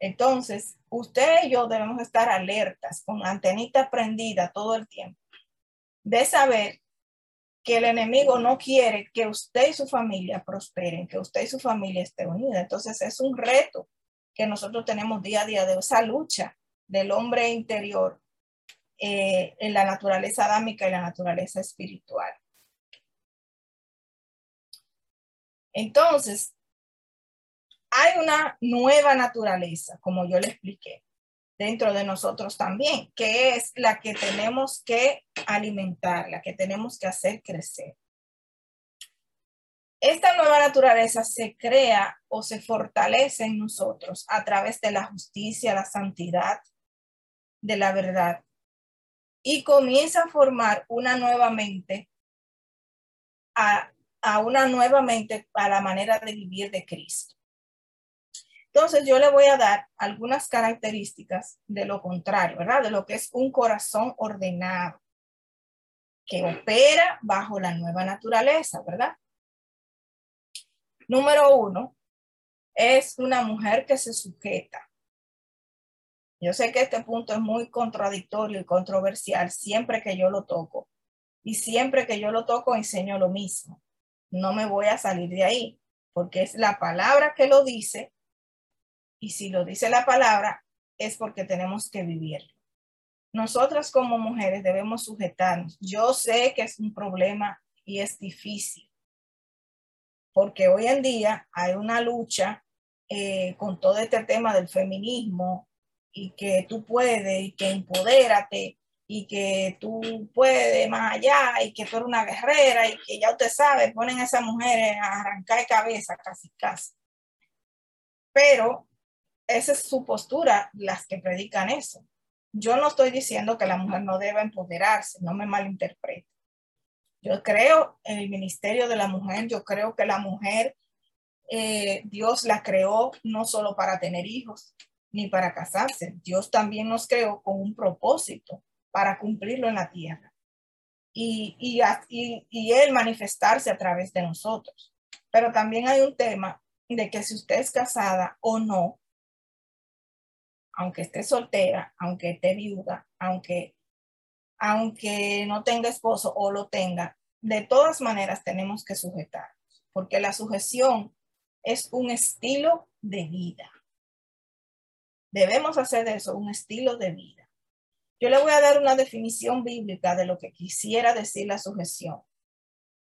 Entonces, usted y yo debemos estar alertas, con antenita prendida todo el tiempo, de saber que el enemigo no quiere que usted y su familia prosperen, que usted y su familia esté unida. Entonces, es un reto que nosotros tenemos día a día de esa lucha del hombre interior eh, en la naturaleza adámica y la naturaleza espiritual. Entonces, hay una nueva naturaleza, como yo le expliqué, dentro de nosotros también, que es la que tenemos que alimentar, la que tenemos que hacer crecer. Esta nueva naturaleza se crea o se fortalece en nosotros a través de la justicia, la santidad, de la verdad y comienza a formar una nueva mente, a, una nueva mente a la manera de vivir de Cristo. Entonces yo le voy a dar algunas características de lo contrario, ¿verdad? De lo que es un corazón ordenado, que opera bajo la nueva naturaleza, ¿verdad? Número uno, es una mujer que se sujeta. Yo sé que este punto es muy contradictorio y controversial siempre que yo lo toco. Y siempre que yo lo toco enseño lo mismo. No me voy a salir de ahí, porque es la palabra que lo dice. Y si lo dice la palabra, es porque tenemos que vivirlo. Nosotras como mujeres debemos sujetarnos. Yo sé que es un problema y es difícil, porque hoy en día hay una lucha eh, con todo este tema del feminismo y que tú puedes y que empodérate y que tú puedes más allá y que tú eres una guerrera y que ya usted sabe, ponen a esas mujeres a arrancar cabeza casi casi. Pero esa es su postura, las que predican eso. Yo no estoy diciendo que la mujer no deba empoderarse, no me malinterprete. Yo creo en el ministerio de la mujer, yo creo que la mujer, eh, Dios la creó no solo para tener hijos ni para casarse, Dios también nos creó con un propósito para cumplirlo en la tierra y, y, y Él manifestarse a través de nosotros. Pero también hay un tema de que si usted es casada o no, aunque esté soltera, aunque esté viuda, aunque, aunque no tenga esposo o lo tenga, de todas maneras tenemos que sujetarnos, porque la sujeción es un estilo de vida. Debemos hacer de eso un estilo de vida. Yo le voy a dar una definición bíblica de lo que quisiera decir la sujeción.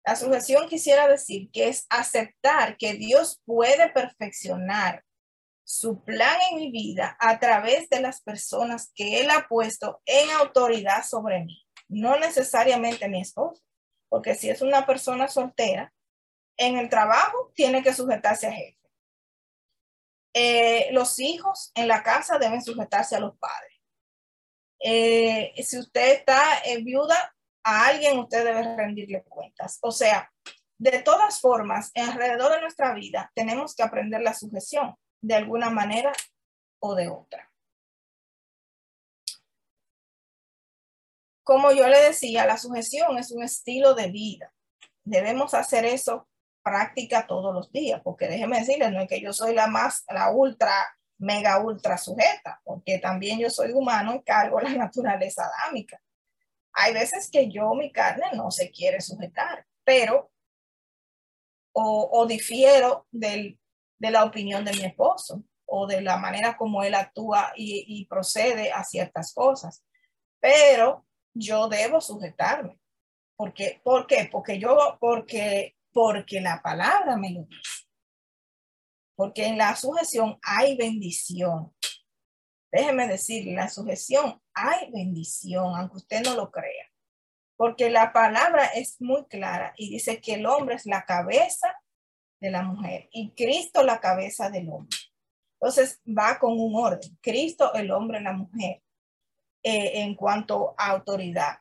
La sujeción quisiera decir que es aceptar que Dios puede perfeccionar su plan en mi vida a través de las personas que Él ha puesto en autoridad sobre mí, no necesariamente mi esposo, porque si es una persona soltera, en el trabajo tiene que sujetarse a jefe. Eh, los hijos en la casa deben sujetarse a los padres. Eh, si usted está en viuda, a alguien usted debe rendirle cuentas. O sea, de todas formas, alrededor de nuestra vida tenemos que aprender la sujeción de alguna manera o de otra. Como yo le decía, la sujeción es un estilo de vida. Debemos hacer eso práctica todos los días, porque déjeme decirles, no es que yo soy la más, la ultra, mega ultra sujeta, porque también yo soy humano y cargo la naturaleza adámica. Hay veces que yo, mi carne, no se quiere sujetar, pero o, difiero de la opinión de mi esposo o de la manera como él actúa y, procede a ciertas cosas. Pero yo debo sujetarme. ¿Por qué? Porque yo, porque, porque la palabra me lo dice. Porque en la sujeción hay bendición. Déjeme decir, la sujeción hay bendición, aunque usted no lo crea. Porque la palabra es muy clara y dice que el hombre es la cabeza la mujer y Cristo la cabeza del hombre. Entonces va con un orden. Cristo, el hombre, la mujer, eh, en cuanto a autoridad.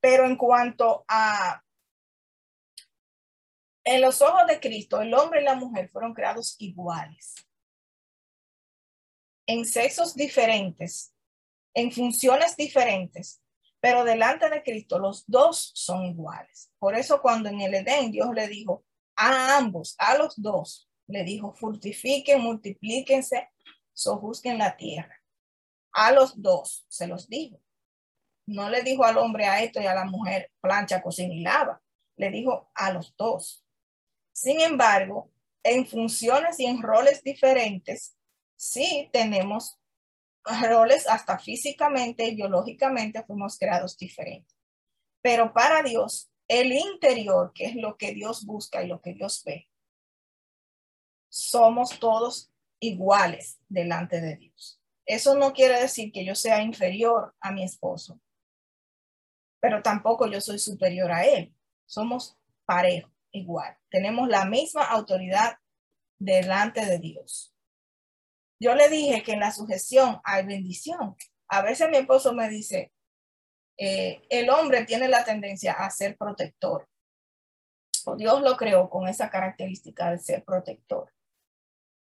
Pero en cuanto a... En los ojos de Cristo, el hombre y la mujer fueron creados iguales. En sexos diferentes, en funciones diferentes, pero delante de Cristo los dos son iguales. Por eso cuando en el Edén Dios le dijo a ambos, a los dos, le dijo, fructifiquen, multiplíquense, sojuzguen la tierra. A los dos se los dijo. No le dijo al hombre a esto y a la mujer plancha, cocina y lava. Le dijo a los dos. Sin embargo, en funciones y en roles diferentes, sí tenemos roles hasta físicamente y biológicamente fuimos creados diferentes. Pero para Dios, el interior, que es lo que Dios busca y lo que Dios ve, somos todos iguales delante de Dios. Eso no quiere decir que yo sea inferior a mi esposo, pero tampoco yo soy superior a él. Somos parejos, igual. Tenemos la misma autoridad delante de Dios. Yo le dije que en la sujeción hay bendición. A veces mi esposo me dice, eh, el hombre tiene la tendencia a ser protector. Dios lo creó con esa característica de ser protector.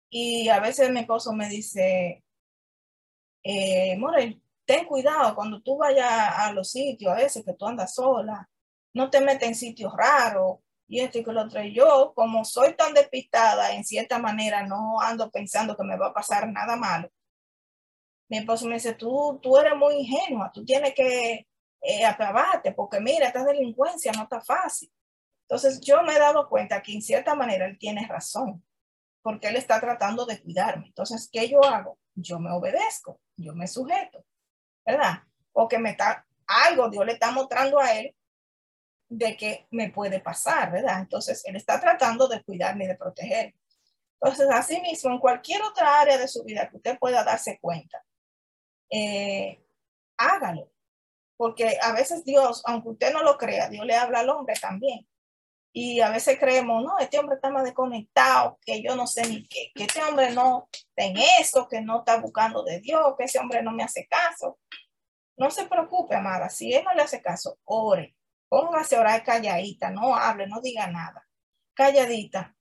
Y a veces mi esposo me dice, eh, Morel, ten cuidado cuando tú vayas a los sitios, a veces que tú andas sola, no te metes en sitios raros, y esto y que lo otro. Y yo, como soy tan despistada, en cierta manera no ando pensando que me va a pasar nada malo. Mi esposo me dice, tú, tú eres muy ingenua, tú tienes que eh, porque mira, esta delincuencia no está fácil. Entonces yo me he dado cuenta que en cierta manera él tiene razón, porque él está tratando de cuidarme. Entonces, ¿qué yo hago? Yo me obedezco, yo me sujeto, ¿verdad? Porque me está, algo Dios le está mostrando a él de que me puede pasar, ¿verdad? Entonces, él está tratando de cuidarme y de protegerme. Entonces, así mismo, en cualquier otra área de su vida que usted pueda darse cuenta, eh, hágalo. Porque a veces Dios, aunque usted no lo crea, Dios le habla al hombre también. Y a veces creemos, no, este hombre está más desconectado, que yo no sé ni qué, que este hombre no en eso, que no está buscando de Dios, que ese hombre no me hace caso. No se preocupe, amada, si él no le hace caso, ore, póngase a orar calladita, no hable, no diga nada, calladita,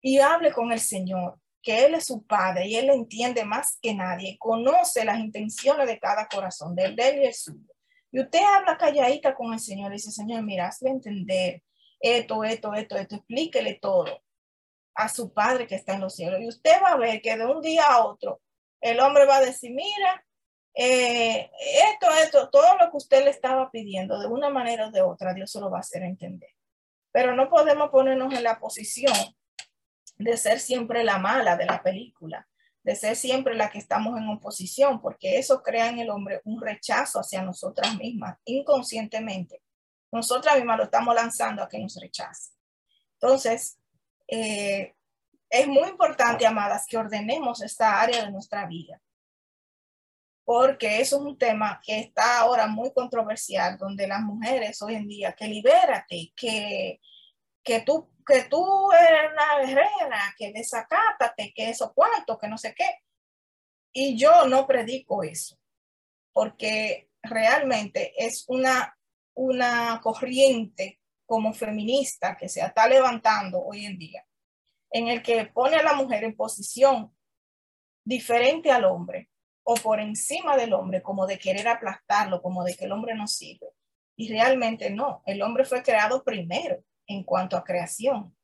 y hable con el Señor, que Él es su Padre y Él entiende más que nadie, conoce las intenciones de cada corazón, del de él y el suyo. Y usted habla calladita con el Señor y dice, Señor, mira, hazle entender esto, esto, esto, esto, explíquele todo a su Padre que está en los cielos. Y usted va a ver que de un día a otro el hombre va a decir, mira, eh, esto, esto, todo lo que usted le estaba pidiendo, de una manera o de otra, Dios se lo va a hacer entender. Pero no podemos ponernos en la posición de ser siempre la mala de la película, de ser siempre la que estamos en oposición, porque eso crea en el hombre un rechazo hacia nosotras mismas, inconscientemente. Nosotras mismas lo estamos lanzando a que nos rechace. Entonces, eh, es muy importante, amadas, que ordenemos esta área de nuestra vida, porque eso es un tema que está ahora muy controversial, donde las mujeres hoy en día, que libérate, que, que tú que tú eres una guerrera, que desacátate, que eso cuánto, que no sé qué. Y yo no predico eso, porque realmente es una, una corriente como feminista que se está levantando hoy en día, en el que pone a la mujer en posición diferente al hombre o por encima del hombre, como de querer aplastarlo, como de que el hombre no sirve. Y realmente no, el hombre fue creado primero en cuanto a creación.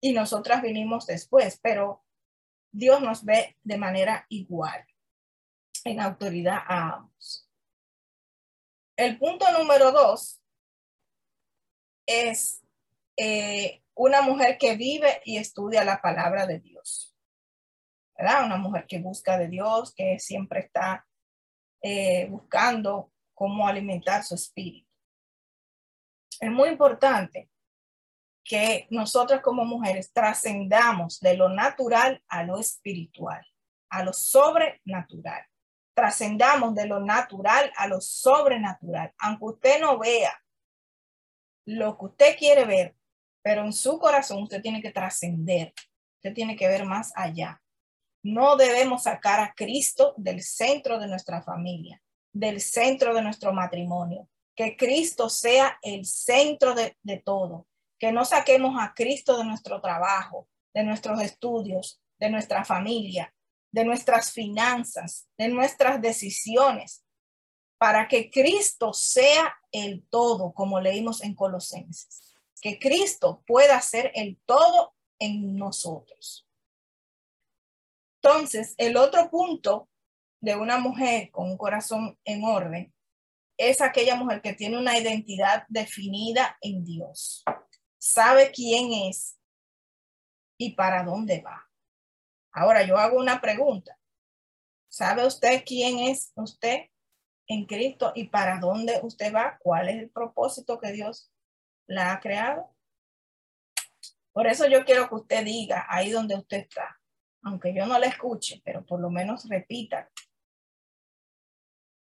Y nosotras vinimos después, pero Dios nos ve de manera igual, en autoridad a ambos. El punto número dos es eh, una mujer que vive y estudia la palabra de Dios. ¿verdad? Una mujer que busca de Dios, que siempre está eh, buscando cómo alimentar su espíritu es muy importante que nosotras como mujeres trascendamos de lo natural a lo espiritual, a lo sobrenatural. Trascendamos de lo natural a lo sobrenatural. Aunque usted no vea lo que usted quiere ver, pero en su corazón usted tiene que trascender. Usted tiene que ver más allá. No debemos sacar a Cristo del centro de nuestra familia, del centro de nuestro matrimonio, que Cristo sea el centro de, todo, que no saquemos a Cristo de nuestro trabajo, de nuestros estudios, de nuestra familia, de nuestras finanzas, de nuestras decisiones, para que Cristo sea el todo, como leímos en Colosenses, que Cristo pueda ser el todo en nosotros. Entonces, el otro punto de una mujer con un corazón en orden es aquella mujer que tiene una identidad definida en Dios. Sabe quién es y para dónde va. Ahora yo hago una pregunta. ¿Sabe usted quién es usted en Cristo y para dónde usted va? ¿Cuál es el propósito que Dios la ha creado? Por eso yo quiero que usted diga ahí donde usted está, aunque yo no le escuche, pero por lo menos repita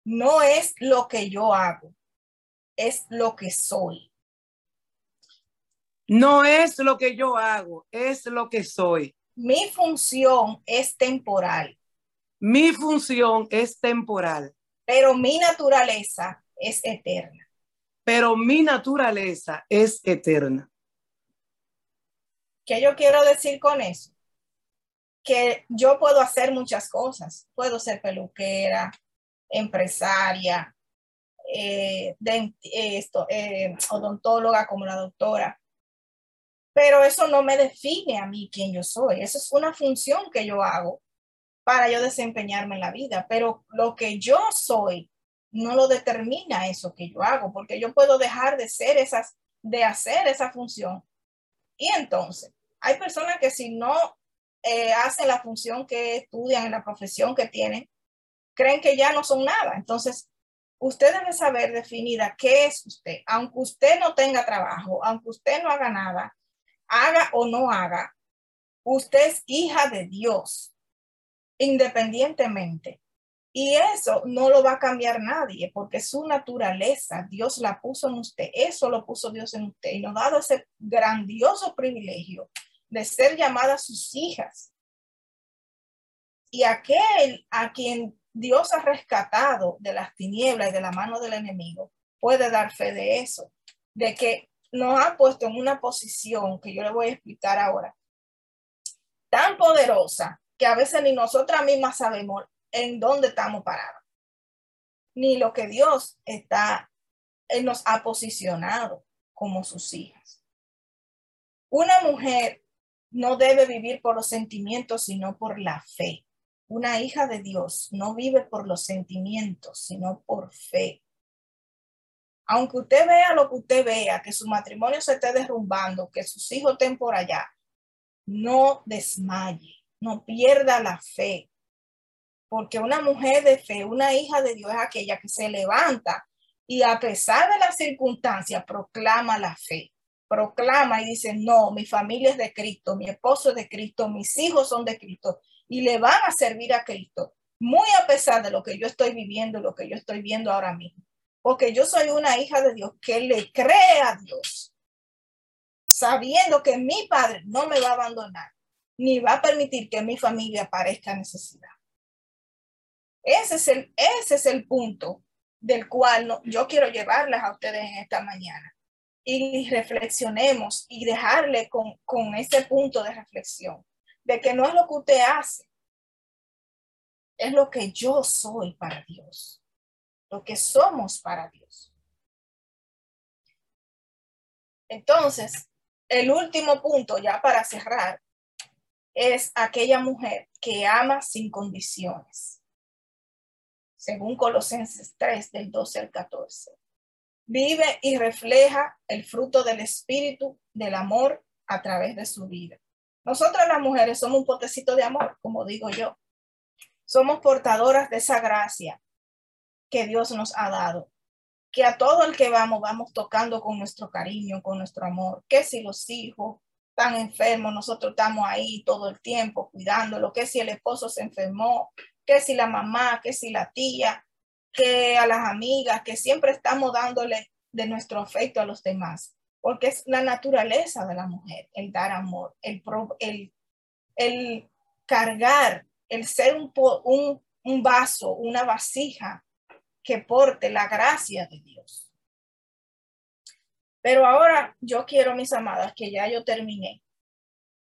no es lo que yo hago, es lo que soy. No es lo que yo hago, es lo que soy. Mi función es temporal. Mi función es temporal. Pero mi naturaleza es eterna. Pero mi naturaleza es eterna. ¿Qué yo quiero decir con eso? Que yo puedo hacer muchas cosas. Puedo ser peluquera, empresaria, eh, esto, eh, odontóloga como la doctora. Pero eso no me define a mí quién yo soy. Eso es una función que yo hago para yo desempeñarme en la vida. Pero lo que yo soy no lo determina eso que yo hago, porque yo puedo dejar de ser esas, de hacer esa función. Y entonces, hay personas que si no eh, hacen la función que estudian en la profesión que tienen, creen que ya no son nada. Entonces, usted debe saber definida qué es usted. Aunque usted no tenga trabajo, aunque usted no haga nada, haga o no haga, usted es hija de Dios, independientemente Y eso no lo va a cambiar nadie porque su naturaleza, Dios la puso en usted, eso lo puso Dios en usted y nos ha dado ese grandioso privilegio de ser llamadas sus hijas. Y aquel a quien Dios ha rescatado de las tinieblas y de la mano del enemigo puede dar fe de eso, de que nos ha puesto en una posición que yo le voy a explicar ahora, tan poderosa que a veces ni nosotras mismas sabemos en dónde estamos parados, ni lo que Dios está, Él nos ha posicionado como sus hijas. Una mujer no debe vivir por los sentimientos, sino por la fe. Una hija de Dios no vive por los sentimientos, sino por fe. Aunque usted vea lo que usted vea, que su matrimonio se esté derrumbando, que sus hijos estén por allá, no desmaye, no pierda la fe. Porque una mujer de fe, una hija de Dios es aquella que se levanta y a pesar de las circunstancias proclama la fe. Proclama y dice, no, mi familia es de Cristo, mi esposo es de Cristo, mis hijos son de Cristo y le van a servir a Cristo, muy a pesar de lo que yo estoy viviendo, lo que yo estoy viendo ahora mismo. Porque yo soy una hija de Dios que le cree a Dios, sabiendo que mi padre no me va a abandonar, ni va a permitir que mi familia parezca necesidad. Ese es el, ese es el punto del cual yo quiero llevarles a ustedes en esta mañana. Y reflexionemos y dejarle con, con ese punto de reflexión de que no es lo que usted hace, es lo que yo soy para Dios, lo que somos para Dios. Entonces, el último punto ya para cerrar es aquella mujer que ama sin condiciones, según Colosenses 3 del 12 al 14. Vive y refleja el fruto del espíritu del amor a través de su vida. Nosotras las mujeres somos un potecito de amor, como digo yo. Somos portadoras de esa gracia que Dios nos ha dado. Que a todo el que vamos, vamos tocando con nuestro cariño, con nuestro amor. Que si los hijos están enfermos, nosotros estamos ahí todo el tiempo cuidándolo. Que si el esposo se enfermó, que si la mamá, que si la tía, que a las amigas, que siempre estamos dándole de nuestro afecto a los demás porque es la naturaleza de la mujer, el dar amor, el, el, cargar, el ser un, un, un vaso, una vasija que porte la gracia de Dios. Pero ahora yo quiero, mis amadas, que ya yo terminé,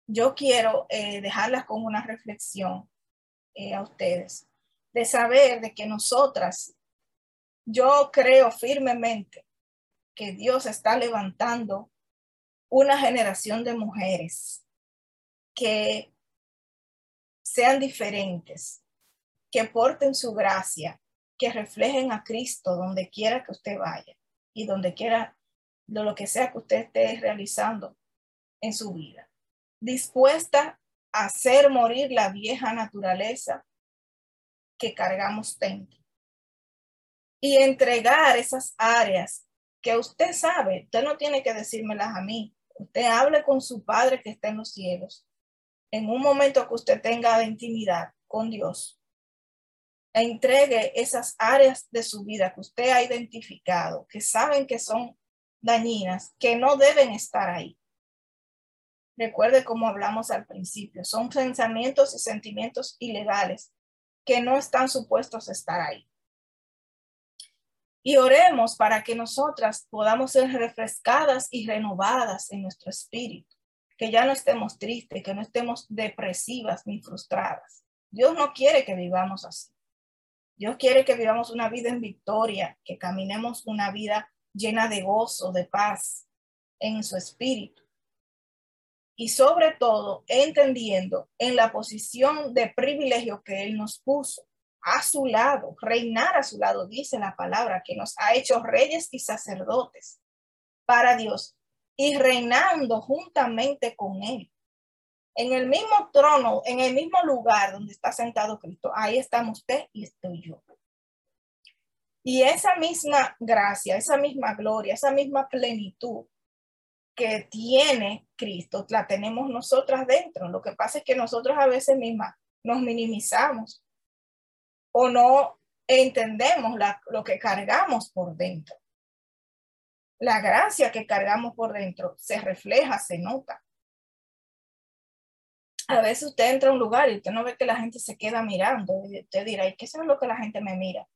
yo quiero eh, dejarlas con una reflexión eh, a ustedes, de saber de que nosotras, yo creo firmemente que Dios está levantando una generación de mujeres que sean diferentes, que porten su gracia, que reflejen a Cristo donde quiera que usted vaya y donde quiera, lo que sea que usted esté realizando en su vida. Dispuesta a hacer morir la vieja naturaleza que cargamos dentro y entregar esas áreas que usted sabe, usted no tiene que decírmelas a mí. Usted hable con su Padre que está en los cielos. En un momento que usted tenga intimidad con Dios, entregue esas áreas de su vida que usted ha identificado, que saben que son dañinas, que no deben estar ahí. Recuerde como hablamos al principio, son pensamientos y sentimientos ilegales que no están supuestos a estar ahí. Y oremos para que nosotras podamos ser refrescadas y renovadas en nuestro espíritu, que ya no estemos tristes, que no estemos depresivas ni frustradas. Dios no quiere que vivamos así. Dios quiere que vivamos una vida en victoria, que caminemos una vida llena de gozo, de paz en su espíritu. Y sobre todo, entendiendo en la posición de privilegio que Él nos puso a su lado, reinar a su lado, dice la palabra, que nos ha hecho reyes y sacerdotes para Dios y reinando juntamente con Él. En el mismo trono, en el mismo lugar donde está sentado Cristo, ahí estamos usted y estoy yo. Y esa misma gracia, esa misma gloria, esa misma plenitud que tiene Cristo, la tenemos nosotras dentro. Lo que pasa es que nosotros a veces mismas nos minimizamos o no entendemos lo que cargamos por dentro. La gracia que cargamos por dentro se refleja, se nota. A veces usted entra a un lugar y usted no ve que la gente se queda mirando y usted dirá, ¿y qué es lo que la gente me mira?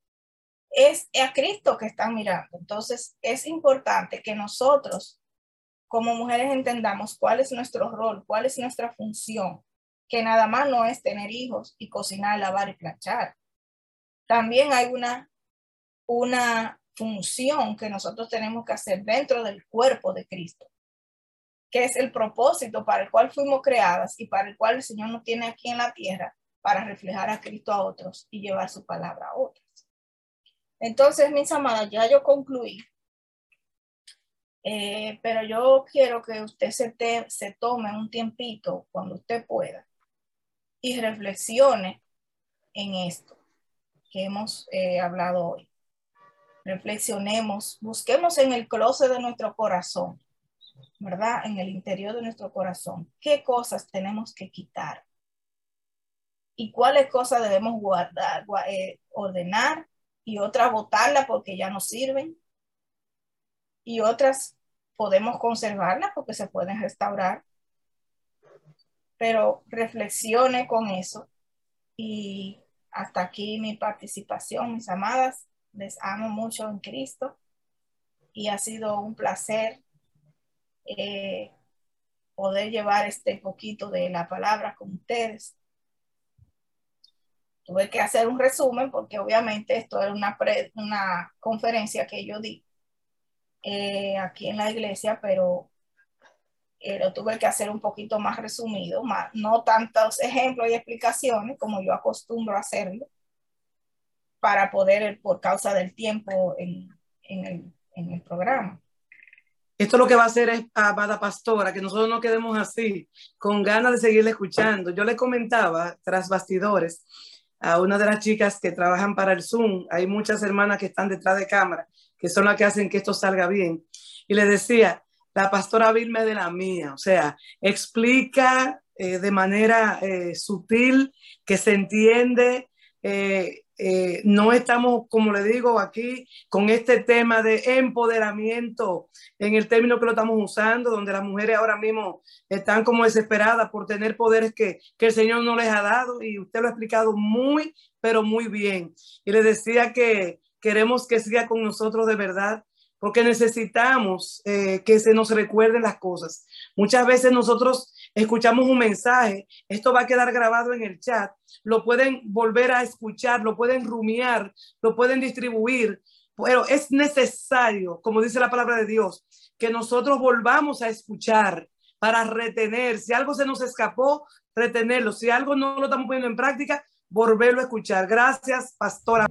Es a Cristo que están mirando. Entonces es importante que nosotros como mujeres entendamos cuál es nuestro rol, cuál es nuestra función, que nada más no es tener hijos y cocinar, lavar y planchar. También hay una, una función que nosotros tenemos que hacer dentro del cuerpo de Cristo, que es el propósito para el cual fuimos creadas y para el cual el Señor nos tiene aquí en la tierra para reflejar a Cristo a otros y llevar su palabra a otros. Entonces, mis amadas, ya yo concluí eh, pero yo quiero que usted se, se tome un tiempito cuando usted pueda y reflexione en esto que hemos eh, hablado hoy. Reflexionemos, busquemos en el closet de nuestro corazón, ¿verdad? En el interior de nuestro corazón, qué cosas tenemos que quitar y cuáles cosas debemos guardar, eh, ordenar y otras botarlas porque ya no sirven y otras podemos conservarlas porque se pueden restaurar. Pero reflexione con eso y hasta aquí mi participación, mis amadas. Les amo mucho en Cristo y ha sido un placer eh, poder llevar este poquito de la palabra con ustedes. Tuve que hacer un resumen porque obviamente esto era una, una conferencia que yo di eh, aquí en la iglesia, pero eh, lo tuve que hacer un poquito más resumido, más, no tantos ejemplos y explicaciones como yo acostumbro a hacerlo, para poder, por causa del tiempo en, en, el, en el programa. Esto lo que va a hacer es, amada pastora, que nosotros no quedemos así, con ganas de seguirle escuchando. Yo le comentaba, tras bastidores, a una de las chicas que trabajan para el Zoom, hay muchas hermanas que están detrás de cámara, que son las que hacen que esto salga bien. Y le decía, la pastora Vilma de la mía, o sea, explica eh, de manera eh, sutil, que se entiende. Eh, no estamos, como le digo aquí, con este tema de empoderamiento en el término que lo estamos usando, donde las mujeres ahora mismo están como desesperadas por tener poderes que, que el Señor no les ha dado y usted lo ha explicado muy, pero muy bien. Y le decía que queremos que siga con nosotros de verdad, porque necesitamos eh, que se nos recuerden las cosas. Muchas veces nosotros escuchamos un mensaje, esto va a quedar grabado en el chat, lo pueden volver a escuchar, lo pueden rumiar, lo pueden distribuir, pero es necesario, como dice la palabra de Dios, que nosotros volvamos a escuchar para retener. Si algo se nos escapó, retenerlo. Si algo no lo estamos poniendo en práctica, volverlo a escuchar. Gracias, pastora.